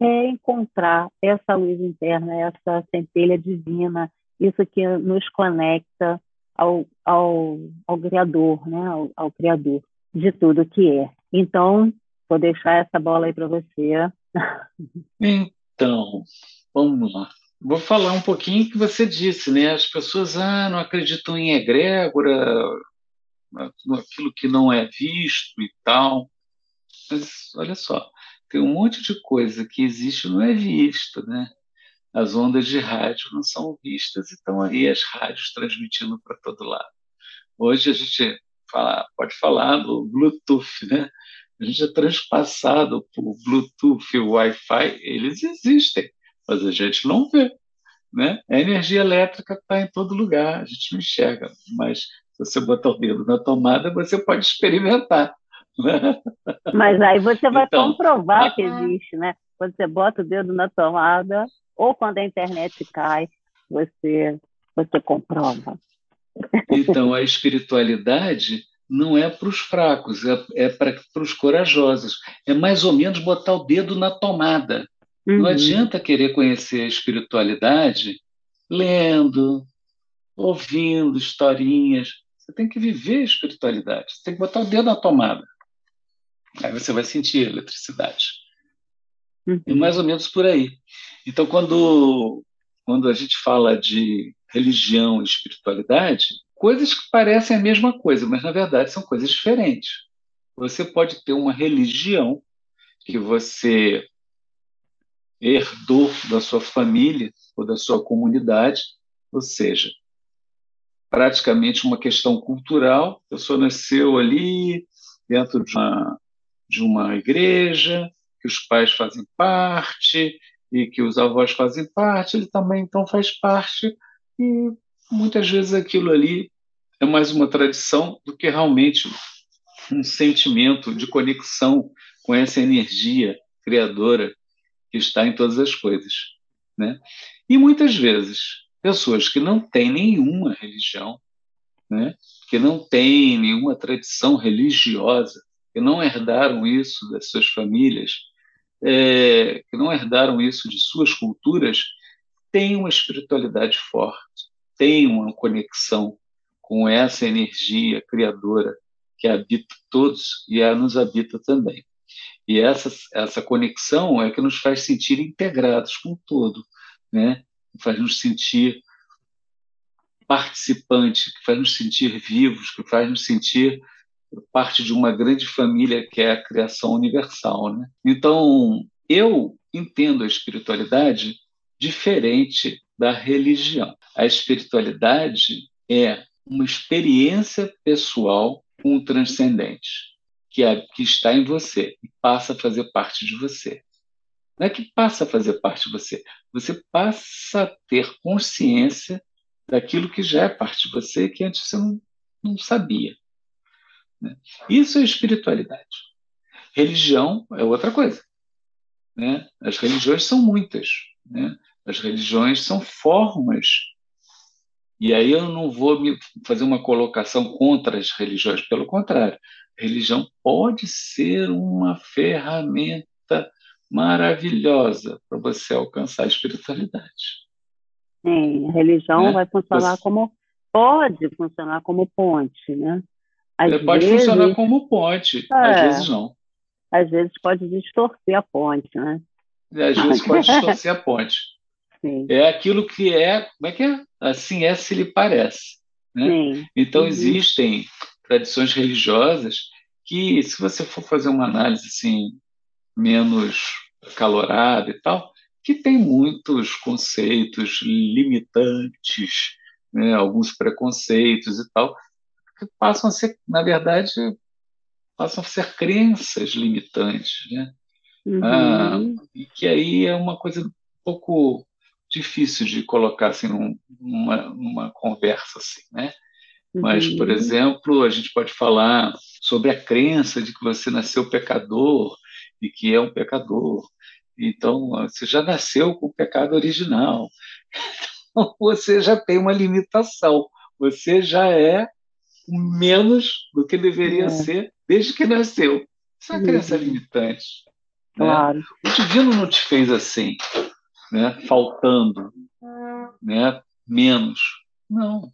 é encontrar essa luz interna, essa centelha divina, isso que nos conecta ao, ao, ao Criador, né, ao, ao Criador de tudo que é. Então, vou deixar essa bola aí para você. Então, vamos lá. Vou falar um pouquinho que você disse, né? As pessoas ah, não acreditam em egrégora, aquilo que não é visto e tal. Mas olha só, tem um monte de coisa que existe não é visto, né? As ondas de rádio não são vistas e estão aí as rádios transmitindo para todo lado. Hoje a gente fala, pode falar do Bluetooth, né? A gente é transpassado por Bluetooth e Wi-Fi, eles existem mas a gente não vê. Né? A energia elétrica está em todo lugar, a gente não enxerga, mas se você botar o dedo na tomada, você pode experimentar. Né? Mas aí você vai então, comprovar que existe, né? Quando você bota o dedo na tomada, ou quando a internet cai, você, você comprova. Então, a espiritualidade não é para os fracos, é, é para os corajosos. É mais ou menos botar o dedo na tomada. Uhum. Não adianta querer conhecer a espiritualidade lendo, ouvindo historinhas. Você tem que viver a espiritualidade. Você tem que botar o dedo na tomada. Aí você vai sentir a eletricidade. Uhum. E mais ou menos por aí. Então, quando, quando a gente fala de religião e espiritualidade, coisas que parecem a mesma coisa, mas na verdade são coisas diferentes. Você pode ter uma religião que você herdou da sua família ou da sua comunidade, ou seja, praticamente uma questão cultural. A pessoa nasceu ali dentro de uma, de uma igreja, que os pais fazem parte e que os avós fazem parte, ele também então faz parte e muitas vezes aquilo ali é mais uma tradição do que realmente um sentimento de conexão com essa energia criadora está em todas as coisas. Né? E muitas vezes, pessoas que não têm nenhuma religião, né? que não têm nenhuma tradição religiosa, que não herdaram isso das suas famílias, é, que não herdaram isso de suas culturas, têm uma espiritualidade forte, têm uma conexão com essa energia criadora que habita todos e a nos habita também. E essa, essa conexão é que nos faz sentir integrados com o todo, né? faz nos sentir participantes, que faz nos sentir vivos, que faz nos sentir parte de uma grande família que é a criação universal. Né? Então, eu entendo a espiritualidade diferente da religião. A espiritualidade é uma experiência pessoal com o transcendente que, é, que está em você e passa a fazer parte de você. Não é que passa a fazer parte de você, você passa a ter consciência daquilo que já é parte de você que antes você não, não sabia. Né? Isso é espiritualidade. Religião é outra coisa. Né? As religiões são muitas. Né? As religiões são formas. E aí eu não vou me fazer uma colocação contra as religiões, pelo contrário religião pode ser uma ferramenta maravilhosa para você alcançar a espiritualidade. Sim, a religião né? vai funcionar você... como pode funcionar como ponte, né? Às vezes, pode funcionar como ponte, é, às vezes não. Às vezes pode distorcer a ponte, né? Às vezes pode distorcer a ponte. Sim. É aquilo que é, como é que é? Assim é se lhe parece. Né? Sim. Então uhum. existem tradições religiosas que, se você for fazer uma análise assim, menos calorada e tal, que tem muitos conceitos limitantes, né, alguns preconceitos e tal, que passam a ser, na verdade, passam a ser crenças limitantes, né? Uhum. Ah, e que aí é uma coisa um pouco difícil de colocar assim num, numa, numa conversa assim, né? Mas, por uhum. exemplo, a gente pode falar sobre a crença de que você nasceu pecador e que é um pecador. Então, você já nasceu com o pecado original. Então, você já tem uma limitação. Você já é menos do que deveria é. ser desde que nasceu. Isso é uma crença limitante. Né? Claro. O divino não te fez assim, né? faltando, né? menos. Não,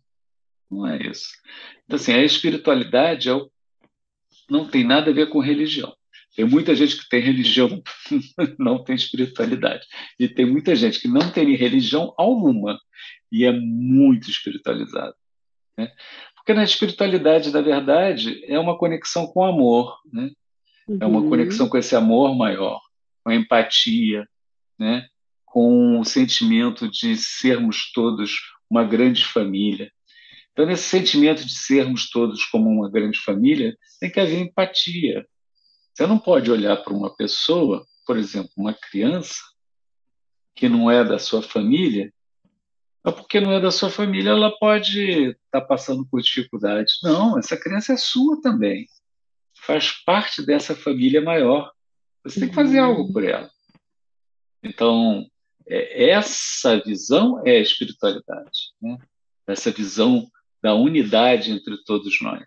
não é isso. Então, assim, a espiritualidade é o... não tem nada a ver com religião. Tem muita gente que tem religião, não tem espiritualidade. E tem muita gente que não tem religião alguma e é muito espiritualizada. Né? Porque na espiritualidade, na verdade, é uma conexão com o amor, né? Uhum. É uma uhum. conexão com esse amor maior, com a empatia, né? Com o sentimento de sermos todos uma grande família. Então, nesse sentimento de sermos todos como uma grande família, tem que haver empatia, você não pode olhar para uma pessoa, por exemplo, uma criança, que não é da sua família, mas porque não é da sua família, ela pode estar tá passando por dificuldades. Não, essa criança é sua também. Faz parte dessa família maior. Você tem que fazer algo por ela. Então, essa visão é a espiritualidade. Né? Essa visão da unidade entre todos nós.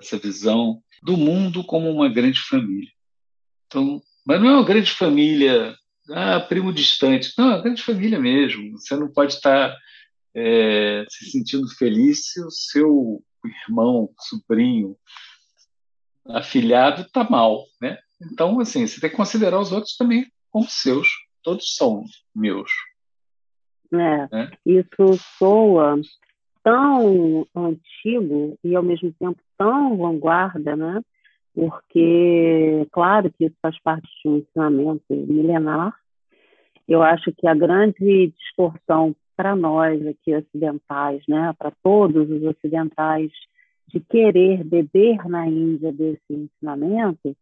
Essa visão do mundo como uma grande família. Então, mas não é uma grande família, ah, primo distante. Não, é uma grande família mesmo. Você não pode estar é, se sentindo feliz se o seu irmão, sobrinho, afilhado está mal, né? Então, assim, você tem que considerar os outros também como seus. Todos são meus. É, né? Isso soa tão antigo e ao mesmo tempo tão vanguarda, né? Porque, claro que isso faz parte de um ensinamento milenar. Eu acho que a grande distorção para nós aqui ocidentais, né, para todos os ocidentais, de querer beber na Índia desse ensinamento,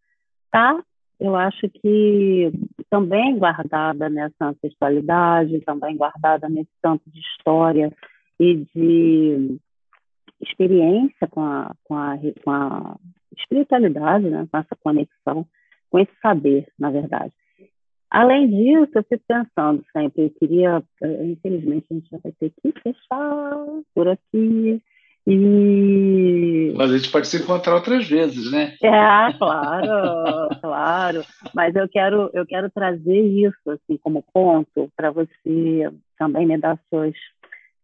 está, eu acho que também guardada nessa ancestralidade, também guardada nesse tanto de história e de experiência com a, com a, com a espiritualidade, né? com essa conexão, com esse saber, na verdade. Além disso, eu fico pensando sempre, eu queria, infelizmente, a gente vai ter que fechar por aqui. E... Mas a gente pode se encontrar outras vezes, né? É, claro, claro. Mas eu quero, eu quero trazer isso assim como ponto para você também me dar suas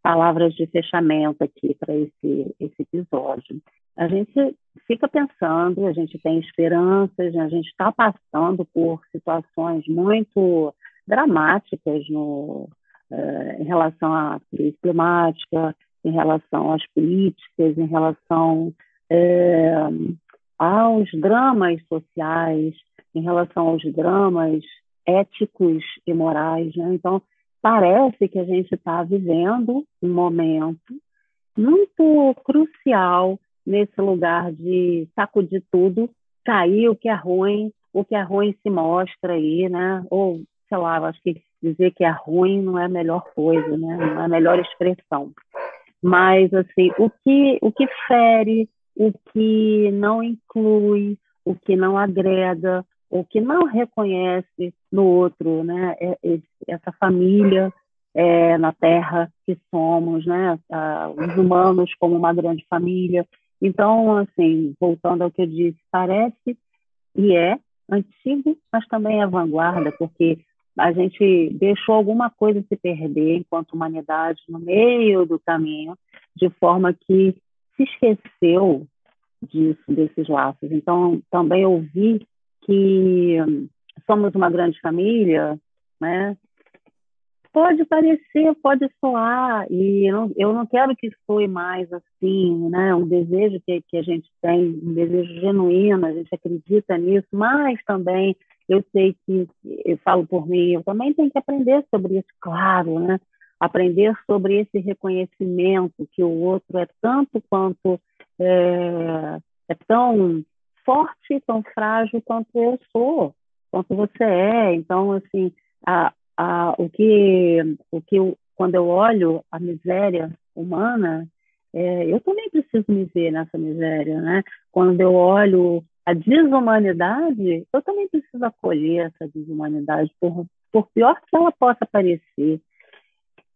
palavras de fechamento aqui para esse, esse episódio. A gente fica pensando, a gente tem esperanças, a gente está passando por situações muito dramáticas no, uh, em relação à crise climática, em relação às políticas, em relação uh, aos dramas sociais, em relação aos dramas éticos e morais. Né? Então, parece que a gente está vivendo um momento muito crucial nesse lugar de sacudir tudo, cair o que é ruim, o que é ruim se mostra aí, né? Ou, sei lá, acho que dizer que é ruim não é a melhor coisa, né? Não é a melhor expressão. Mas, assim, o que, o que fere, o que não inclui, o que não agrega, o que não reconhece no outro, né? É, é, essa família é, na Terra que somos, né? os humanos como uma grande família. Então, assim, voltando ao que eu disse, parece e é antigo, mas também é vanguarda, porque a gente deixou alguma coisa se perder enquanto humanidade no meio do caminho, de forma que se esqueceu disso, desses laços. Então, também ouvi que somos uma grande família, né? Pode parecer, pode soar, e eu não, eu não quero que soe mais assim, né? Um desejo que, que a gente tem, um desejo genuíno, a gente acredita nisso, mas também eu sei que, eu falo por mim, eu também tenho que aprender sobre isso, claro, né? Aprender sobre esse reconhecimento que o outro é tanto quanto é, é tão forte, tão frágil quanto eu sou, quanto você é. Então, assim, a, a, o que, o que eu, quando eu olho a miséria humana, é, eu também preciso me ver nessa miséria, né? Quando eu olho a desumanidade, eu também preciso acolher essa desumanidade, por, por pior que ela possa parecer.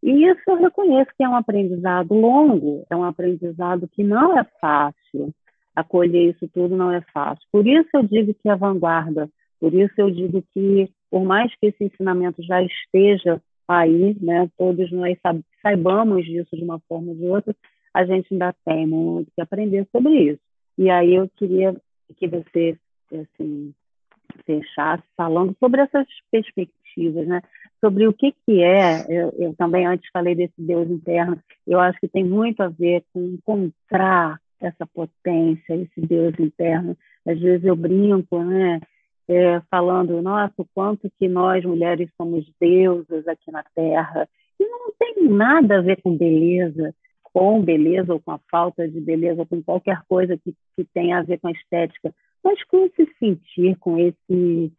E isso eu reconheço que é um aprendizado longo, é um aprendizado que não é fácil, Acolher isso tudo não é fácil. Por isso eu digo que é vanguarda, por isso eu digo que, por mais que esse ensinamento já esteja aí, né, todos nós saibamos disso de uma forma ou de outra, a gente ainda tem muito que aprender sobre isso. E aí eu queria que você assim, fechasse falando sobre essas perspectivas, né? sobre o que, que é, eu, eu, também antes falei desse Deus interno, eu acho que tem muito a ver com encontrar essa potência, esse Deus interno. Às vezes eu brinco, né? É, falando, nossa, o quanto que nós mulheres somos deusas aqui na Terra. E não tem nada a ver com beleza, com beleza ou com a falta de beleza, com qualquer coisa que, que tenha a ver com a estética, mas com esse sentir, com esse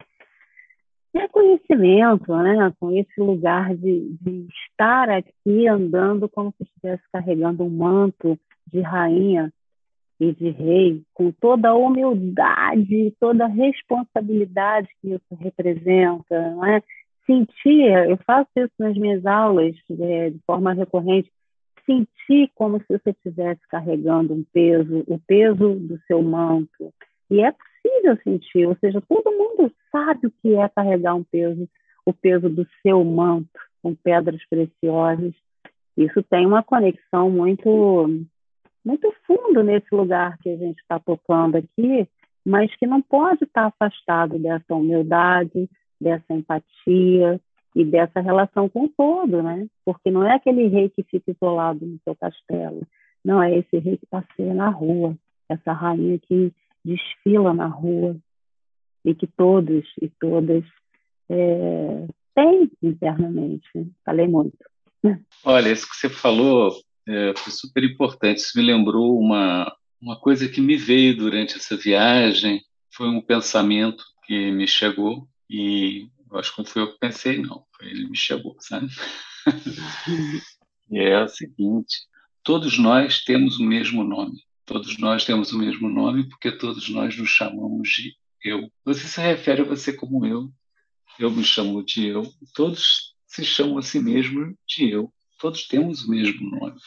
reconhecimento, né? com esse lugar de, de estar aqui andando como se estivesse carregando um manto de rainha e de rei, com toda a humildade, toda a responsabilidade que isso representa, não é? Sentir, eu faço isso nas minhas aulas é, de forma recorrente, sentir como se você estivesse carregando um peso, o peso do seu manto. E é possível sentir, ou seja, todo mundo sabe o que é carregar um peso, o peso do seu manto com pedras preciosas. Isso tem uma conexão muito muito fundo nesse lugar que a gente está tocando aqui, mas que não pode estar afastado dessa humildade, dessa empatia e dessa relação com o todo, né? Porque não é aquele rei que fica isolado no seu castelo, não é esse rei que passeia na rua, essa rainha que desfila na rua e que todos e todas é, têm internamente. Falei muito. Olha, isso que você falou é, foi super importante. Isso me lembrou uma, uma coisa que me veio durante essa viagem. Foi um pensamento que me chegou e eu acho que não foi eu que pensei, não. Ele me chegou, sabe? e é o seguinte: todos nós temos o mesmo nome. Todos nós temos o mesmo nome porque todos nós nos chamamos de eu. Você se refere a você como eu. Eu me chamo de eu. Todos se chamam a si mesmo de eu. Todos temos o mesmo nome.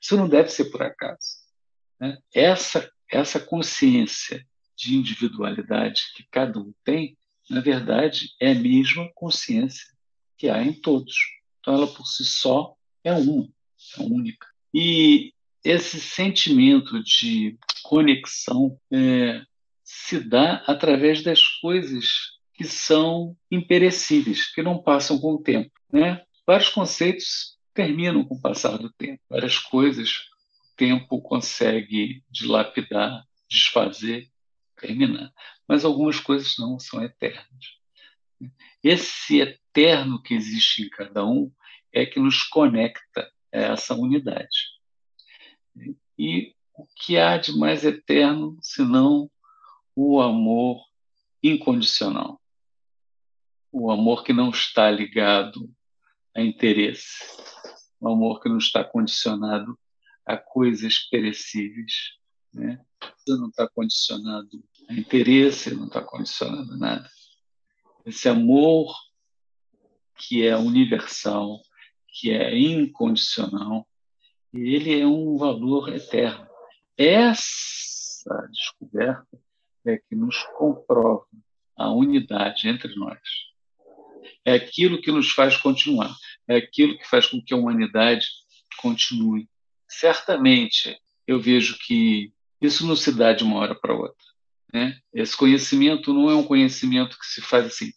Isso não deve ser por acaso. Né? Essa, essa consciência de individualidade que cada um tem, na verdade, é a mesma consciência que há em todos. Então, ela por si só é uma, é única. E esse sentimento de conexão é, se dá através das coisas que são imperecíveis, que não passam com o tempo. Né? Vários conceitos terminam com o passar do tempo, várias coisas o tempo consegue dilapidar, desfazer, terminar. Mas algumas coisas não são eternas. Esse eterno que existe em cada um é que nos conecta a essa unidade. E o que há de mais eterno senão o amor incondicional? O amor que não está ligado a interesse, o amor que não está condicionado a coisas perecíveis. Né? Não está condicionado a interesse, não está condicionado a nada. Esse amor que é universal, que é incondicional, ele é um valor eterno. Essa descoberta é que nos comprova a unidade entre nós. É aquilo que nos faz continuar, é aquilo que faz com que a humanidade continue. Certamente, eu vejo que isso não se dá de uma hora para outra. Né? Esse conhecimento não é um conhecimento que se faz assim,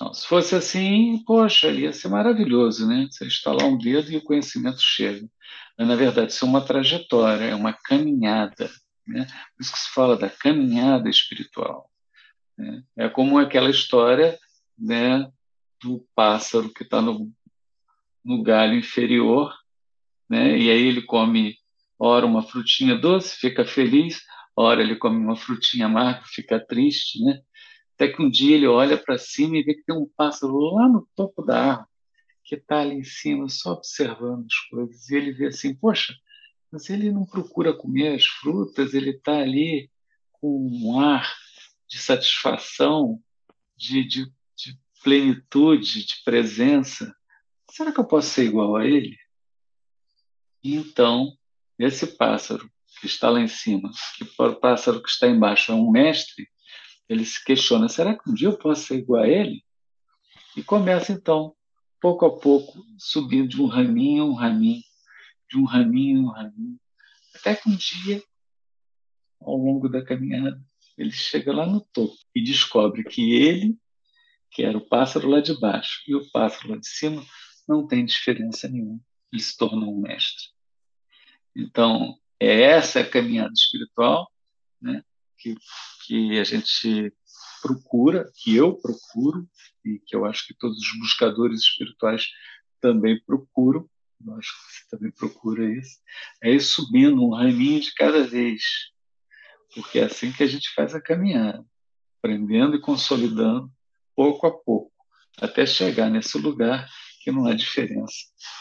não, se fosse assim, poxa, ia ser maravilhoso, né? Você instalar um dedo e o conhecimento chega. Mas, na verdade, isso é uma trajetória, é uma caminhada. Né? Por isso que se fala da caminhada espiritual. Né? É como aquela história né, do pássaro que está no, no galho inferior, né? e aí ele come, ora, uma frutinha doce, fica feliz, ora, ele come uma frutinha amarga, fica triste, né? Até que um dia ele olha para cima e vê que tem um pássaro lá no topo da árvore, que está ali em cima só observando as coisas. E ele vê assim: poxa, mas ele não procura comer as frutas, ele está ali com um ar de satisfação, de, de, de plenitude, de presença. Será que eu posso ser igual a ele? E então, esse pássaro que está lá em cima, que para o pássaro que está embaixo é um mestre, ele se questiona: será que um dia eu posso ser igual a ele? E começa então, pouco a pouco, subindo de um raminho a um raminho, de um raminho a um raminho, até que um dia, ao longo da caminhada, ele chega lá no topo e descobre que ele, que era o pássaro lá de baixo, e o pássaro lá de cima, não tem diferença nenhuma. Ele se tornou um mestre. Então, é essa a caminhada espiritual né, que, que a gente procura, que eu procuro, e que eu acho que todos os buscadores espirituais também procuram, eu acho que você também procura isso, é ir subindo um raminho de cada vez, porque é assim que a gente faz a caminhada, aprendendo e consolidando pouco a pouco, até chegar nesse lugar que não há diferença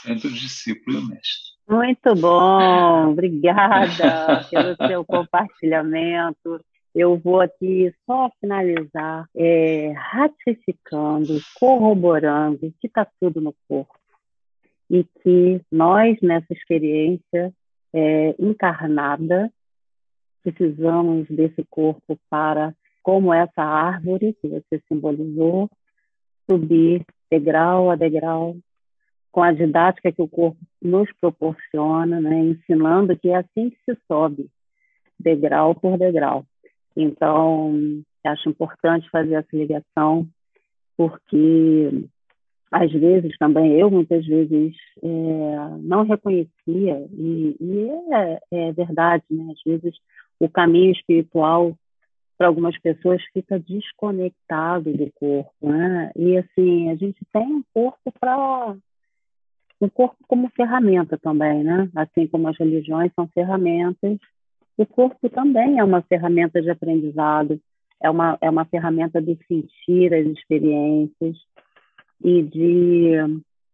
entre o discípulo e o mestre. Muito bom, obrigada pelo seu compartilhamento. Eu vou aqui só finalizar é, ratificando, corroborando que está tudo no corpo e que nós, nessa experiência é, encarnada, precisamos desse corpo para, como essa árvore que você simbolizou, subir degrau a degrau, com a didática que o corpo nos proporciona, né, ensinando que é assim que se sobe, degrau por degrau. Então, acho importante fazer essa ligação, porque às vezes também eu muitas vezes é, não reconhecia e, e é, é, verdade, né? Às vezes o caminho espiritual para algumas pessoas fica desconectado do corpo, né? E assim, a gente tem um corpo para um corpo como ferramenta também, né? Assim como as religiões são ferramentas, o corpo também é uma ferramenta de aprendizado, é uma é uma ferramenta de sentir as experiências e de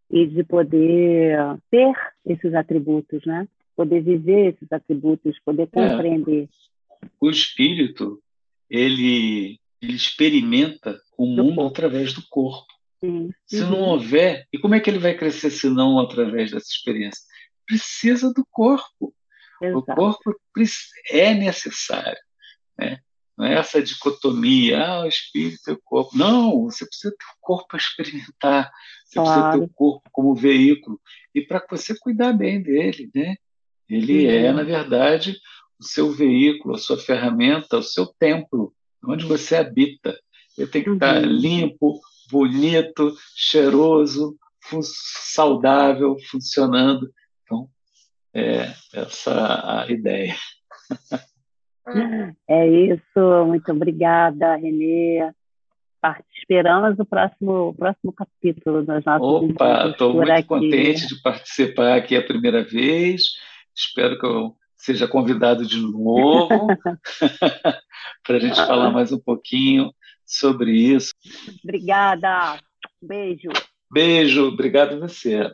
e de poder ter esses atributos, né? Poder viver esses atributos, poder é. compreender. É. O espírito ele, ele experimenta o mundo através do corpo. Se uhum. não houver, e como é que ele vai crescer se não através dessa experiência? Precisa do corpo. Exato. O corpo é necessário. Né? Não é essa dicotomia, ah, o espírito e o corpo. Não, você precisa ter o corpo para experimentar, você claro. precisa ter o corpo como veículo, e para você cuidar bem dele. Né? Ele é, na verdade, o seu veículo, a sua ferramenta, o seu templo, onde você habita. Ele tem que uhum. estar limpo, bonito, cheiroso, saudável, funcionando. Então, é essa a ideia. É isso, muito obrigada, Renê. Esperamos o próximo, o próximo capítulo das nossas Opa, estou muito aqui. contente de participar aqui a primeira vez. Espero que eu seja convidado de novo para a gente falar mais um pouquinho sobre isso. Obrigada. Beijo. Beijo. Obrigado a você.